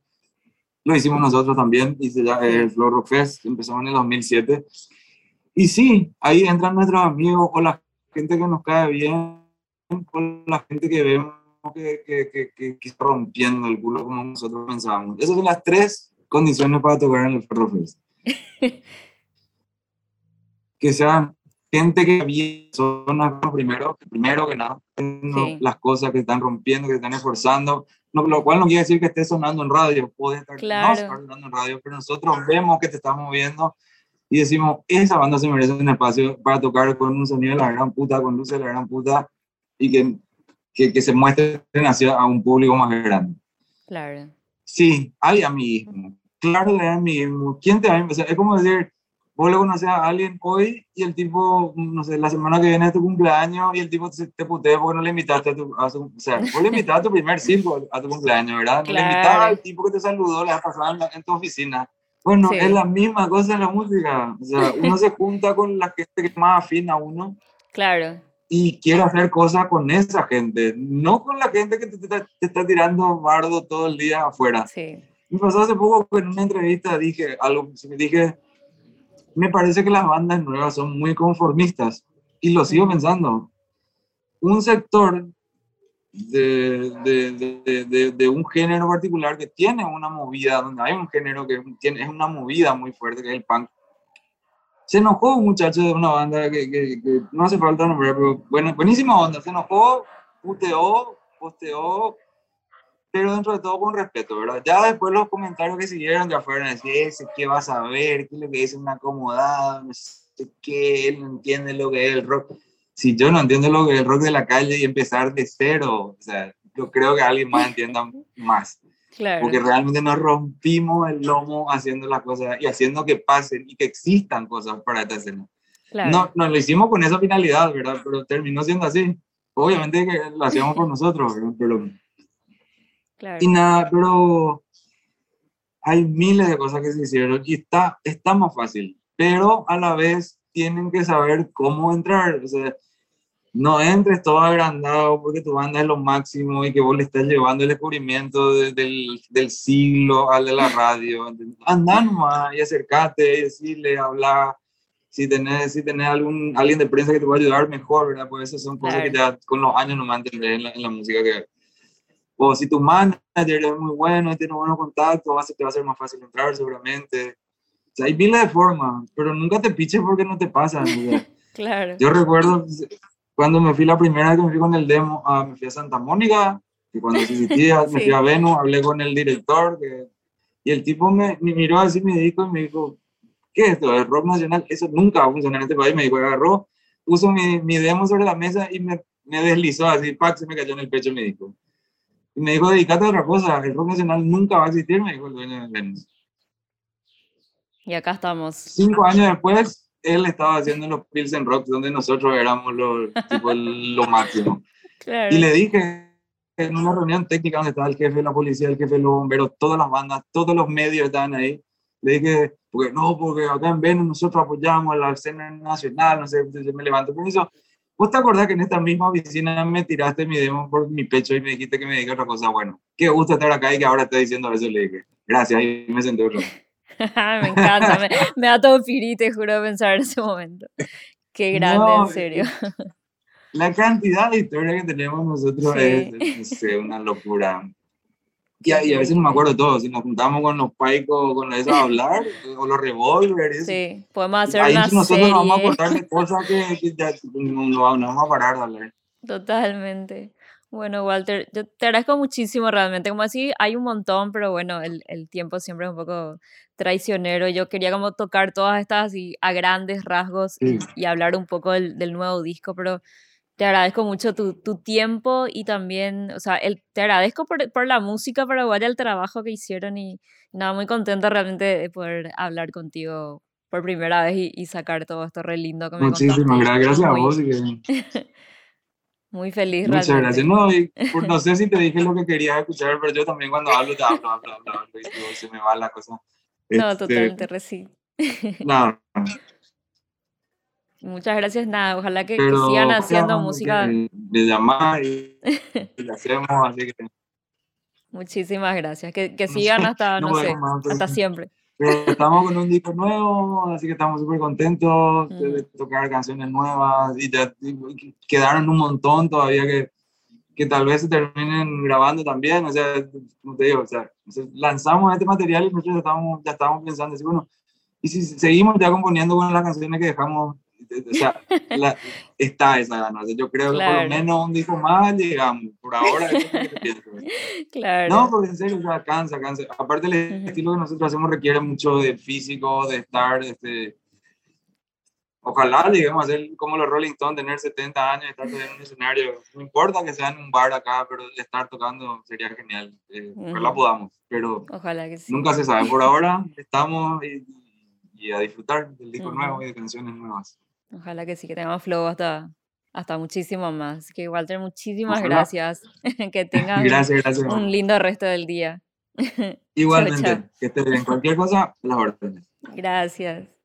[SPEAKER 2] Lo hicimos nosotros también, y se llama el Flow Rock Fest, empezamos en el 2007. Y sí, ahí entran nuestros amigos o la gente que nos cae bien, o la gente que vemos que, que, que, que, está rompiendo el culo como nosotros pensábamos. Esas son las tres condiciones para tocar en el Ferro Fest. que sean gente que bien son primero, primero que nada, las cosas que están rompiendo, que están esforzando, lo cual no quiere decir que esté sonando en radio, puede estar sonando en radio, pero nosotros vemos que te estamos moviendo y decimos, esa banda se merece un espacio para tocar con un sonido de la gran puta, con luces de la gran puta y que, que, que se muestre hacia a un público más grande.
[SPEAKER 1] Claro.
[SPEAKER 2] Sí, hay amiguismo. Claro hay amiguismo. ¿Quién te va a sea, Es como decir, vos le conoces a alguien hoy y el tipo, no sé, la semana que viene es tu cumpleaños y el tipo te, te putea porque no le invitaste a tu, a su, o sea, vos le invitaste a tu primer circo a tu cumpleaños, ¿verdad? No le invitaste al tipo que te saludó, le has pasado en, en tu oficina. Bueno, es la misma cosa en la música. O sea, uno se junta con la gente que es más afín a uno.
[SPEAKER 1] Claro.
[SPEAKER 2] Y quiere hacer cosas con esa gente, no con la gente que te, te, está tirando bardo todo el día afuera.
[SPEAKER 1] Sí.
[SPEAKER 2] Me pasó hace poco que en una entrevista dije algo, me dije, me parece que las bandas nuevas son muy conformistas. Y lo sigo pensando. Un sector de, de, de, un género particular que tiene una movida, donde hay un género que tiene, es una movida muy fuerte, que es el punk. Se enojó un muchacho de una banda que, que, no hace falta nombrar, pero bueno, buenísima onda. Se enojó, puteó, posteó, pero dentro de todo con respeto, ¿verdad? Ya después los comentarios que siguieron de afuera, ese, ¿qué vas a ver? ¿Qué es lo que dice un acomodado? No sé qué, él no entiende lo que es el rock si yo no entiendo lo que es el rock de la calle y empezar de cero, o sea, yo creo que alguien más entienda más.
[SPEAKER 1] Claro.
[SPEAKER 2] Porque realmente nos rompimos el lomo haciendo las cosas y haciendo que pasen y que existan cosas para esta escena. Claro. No, no lo hicimos con esa finalidad, ¿verdad? Pero terminó siendo así. Obviamente que lo hacíamos por nosotros, ¿verdad? Pero,
[SPEAKER 1] claro.
[SPEAKER 2] Y nada, pero hay miles de cosas que se hicieron y está, está más fácil, pero a la vez tienen que saber cómo entrar. O sea, no entres todo agrandado porque tu banda es lo máximo y que vos le estás llevando el descubrimiento del, del, siglo al de la radio. Anda nomás y acercate y decirle, hablar. Si tenés, si tenés algún, alguien de prensa que te pueda ayudar, mejor, ¿verdad? Pues esas son cosas que ya con los años no me en la, en la música que... O si tu manager es muy bueno tiene buenos contactos, te va a ser más fácil entrar seguramente. O sea, hay miles de formas, pero nunca te piches porque no te pasa.
[SPEAKER 1] claro.
[SPEAKER 2] Yo recuerdo cuando me fui la primera vez que me fui con el demo, ah, me fui a Santa Mónica, y cuando asistí, me fui a Venus, hablé con el director, que, y el tipo me, me, miró así me dijo y me dijo, ¿qué es esto? ¿El rock nacional? Eso nunca va a funcionar en este país. Me dijo, agarró, puso mi, mi demo sobre la mesa y me, me deslizó así, pack, se me cayó en el pecho y me dijo. Y me dijo, dedícate a otra cosa, el rock nacional nunca va a existir, me dijo el dueño de Venus.
[SPEAKER 1] Y acá estamos.
[SPEAKER 2] Cinco años después, él estaba haciendo los Pilsen Rocks donde nosotros éramos lo, tipo, lo máximo. Y le dije en una reunión técnica donde estaba el jefe de la policía, el jefe de los bomberos, todas las bandas, todos los medios estaban ahí. Le dije, porque no, porque acá en Venus nosotros apoyamos a la escena nacional, no sé, me levanto con eso. ¿Vos te acordás que en esta misma oficina me tiraste mi demo por mi pecho y me dijiste que me diga otra cosa? Bueno, qué gusto estar acá y que ahora esté diciendo eso. Le dije, gracias, y me senté otro.
[SPEAKER 1] me encanta, me, da todo pirite, juro, pensar en ese momento. Qué grande, en serio.
[SPEAKER 2] La cantidad de historias que tenemos nosotros es, una locura. Y a, veces no me acuerdo de todo, si nos juntamos con los paicos, con eso a hablar, o los revólveres.
[SPEAKER 1] Sí, podemos hacer
[SPEAKER 2] ahí
[SPEAKER 1] una
[SPEAKER 2] nosotros
[SPEAKER 1] serie.
[SPEAKER 2] nos vamos a acordar de cosas que, ya no, no, vamos a parar de hablar.
[SPEAKER 1] Totalmente. Bueno, Walter, yo te agradezco muchísimo realmente. Como así, hay un montón, pero bueno, el, el, tiempo siempre es un poco traicionero. Yo quería como tocar todas estas así a grandes rasgos y, hablar un poco del, del, nuevo disco, pero te agradezco mucho tu, tu tiempo y también, o sea, el, te agradezco por, por la música paraguaya, el trabajo que hicieron y nada, muy contenta realmente de poder hablar contigo por primera vez y, y sacar todo esto re lindo que me
[SPEAKER 2] Muchísimas
[SPEAKER 1] contaste.
[SPEAKER 2] gracias, gracias a
[SPEAKER 1] Muy,
[SPEAKER 2] vos. y
[SPEAKER 1] muy feliz
[SPEAKER 2] muchas gracias.
[SPEAKER 1] realmente.
[SPEAKER 2] No, y, pues, no sé si te dije lo que querías escuchar, pero yo también cuando hablo, te hablo, hablo, hablo, hablo, y se me va la cosa.
[SPEAKER 1] No,
[SPEAKER 2] Este,
[SPEAKER 1] totalmente, reci.
[SPEAKER 2] no,
[SPEAKER 1] Muchas gracias, nada, ojalá que, que sigan haciendo música.
[SPEAKER 2] me llamás y, y hacemos, así que
[SPEAKER 1] Muchísimas gracias, que, que sigan hasta,
[SPEAKER 2] no
[SPEAKER 1] no sé,
[SPEAKER 2] más.
[SPEAKER 1] hasta siempre.
[SPEAKER 2] Pero estamos con un disco nuevo, así que estamos súper contentos de, de
[SPEAKER 1] Mm,
[SPEAKER 2] tocar canciones nuevas y ya y quedaron un montón todavía que, que tal vez se terminen grabando también, o sea, como te digo, o sea, lanzamos este material y nosotros ya estábamos, ya estábamos pensando, así, bueno, y si seguimos ya componiendo con las canciones que dejamos, o sea, la- está esa gana, o sea, yo creo que por lo
[SPEAKER 1] Claro,
[SPEAKER 2] menos un disco más llegamos, por ahora eso es lo que pienso. No,
[SPEAKER 1] claro.
[SPEAKER 2] porque en serio, o sea, cansa, cansa. Aparte, el
[SPEAKER 1] Ujú.
[SPEAKER 2] estilo que nosotros hacemos requiere mucho del físico, de estar, este, ojalá lleguemos a ser como los Rolling Stones, tener 70 años, estar en un escenario. No importa que sea en un bar acá, pero estar tocando sería genial. Eh, ojalá
[SPEAKER 1] Ujú.
[SPEAKER 2] podamos, pero
[SPEAKER 1] Ojalá que sí.
[SPEAKER 2] nunca se sabe. Por ahora estamos y, y a disfrutar del disco nuevo
[SPEAKER 1] Ujú.
[SPEAKER 2] y de canciones nuevas.
[SPEAKER 1] Ojalá que sí, que tengamos flow hasta, hasta muchísimo más. Así que, Walter, muchísimas
[SPEAKER 2] Ojalá.
[SPEAKER 1] gracias. Que tengas un,
[SPEAKER 2] Gracias, gracias.
[SPEAKER 1] un lindo resto del día.
[SPEAKER 2] Igualmente, que estés bien. Cualquier cosa, las órdenes.
[SPEAKER 1] Gracias.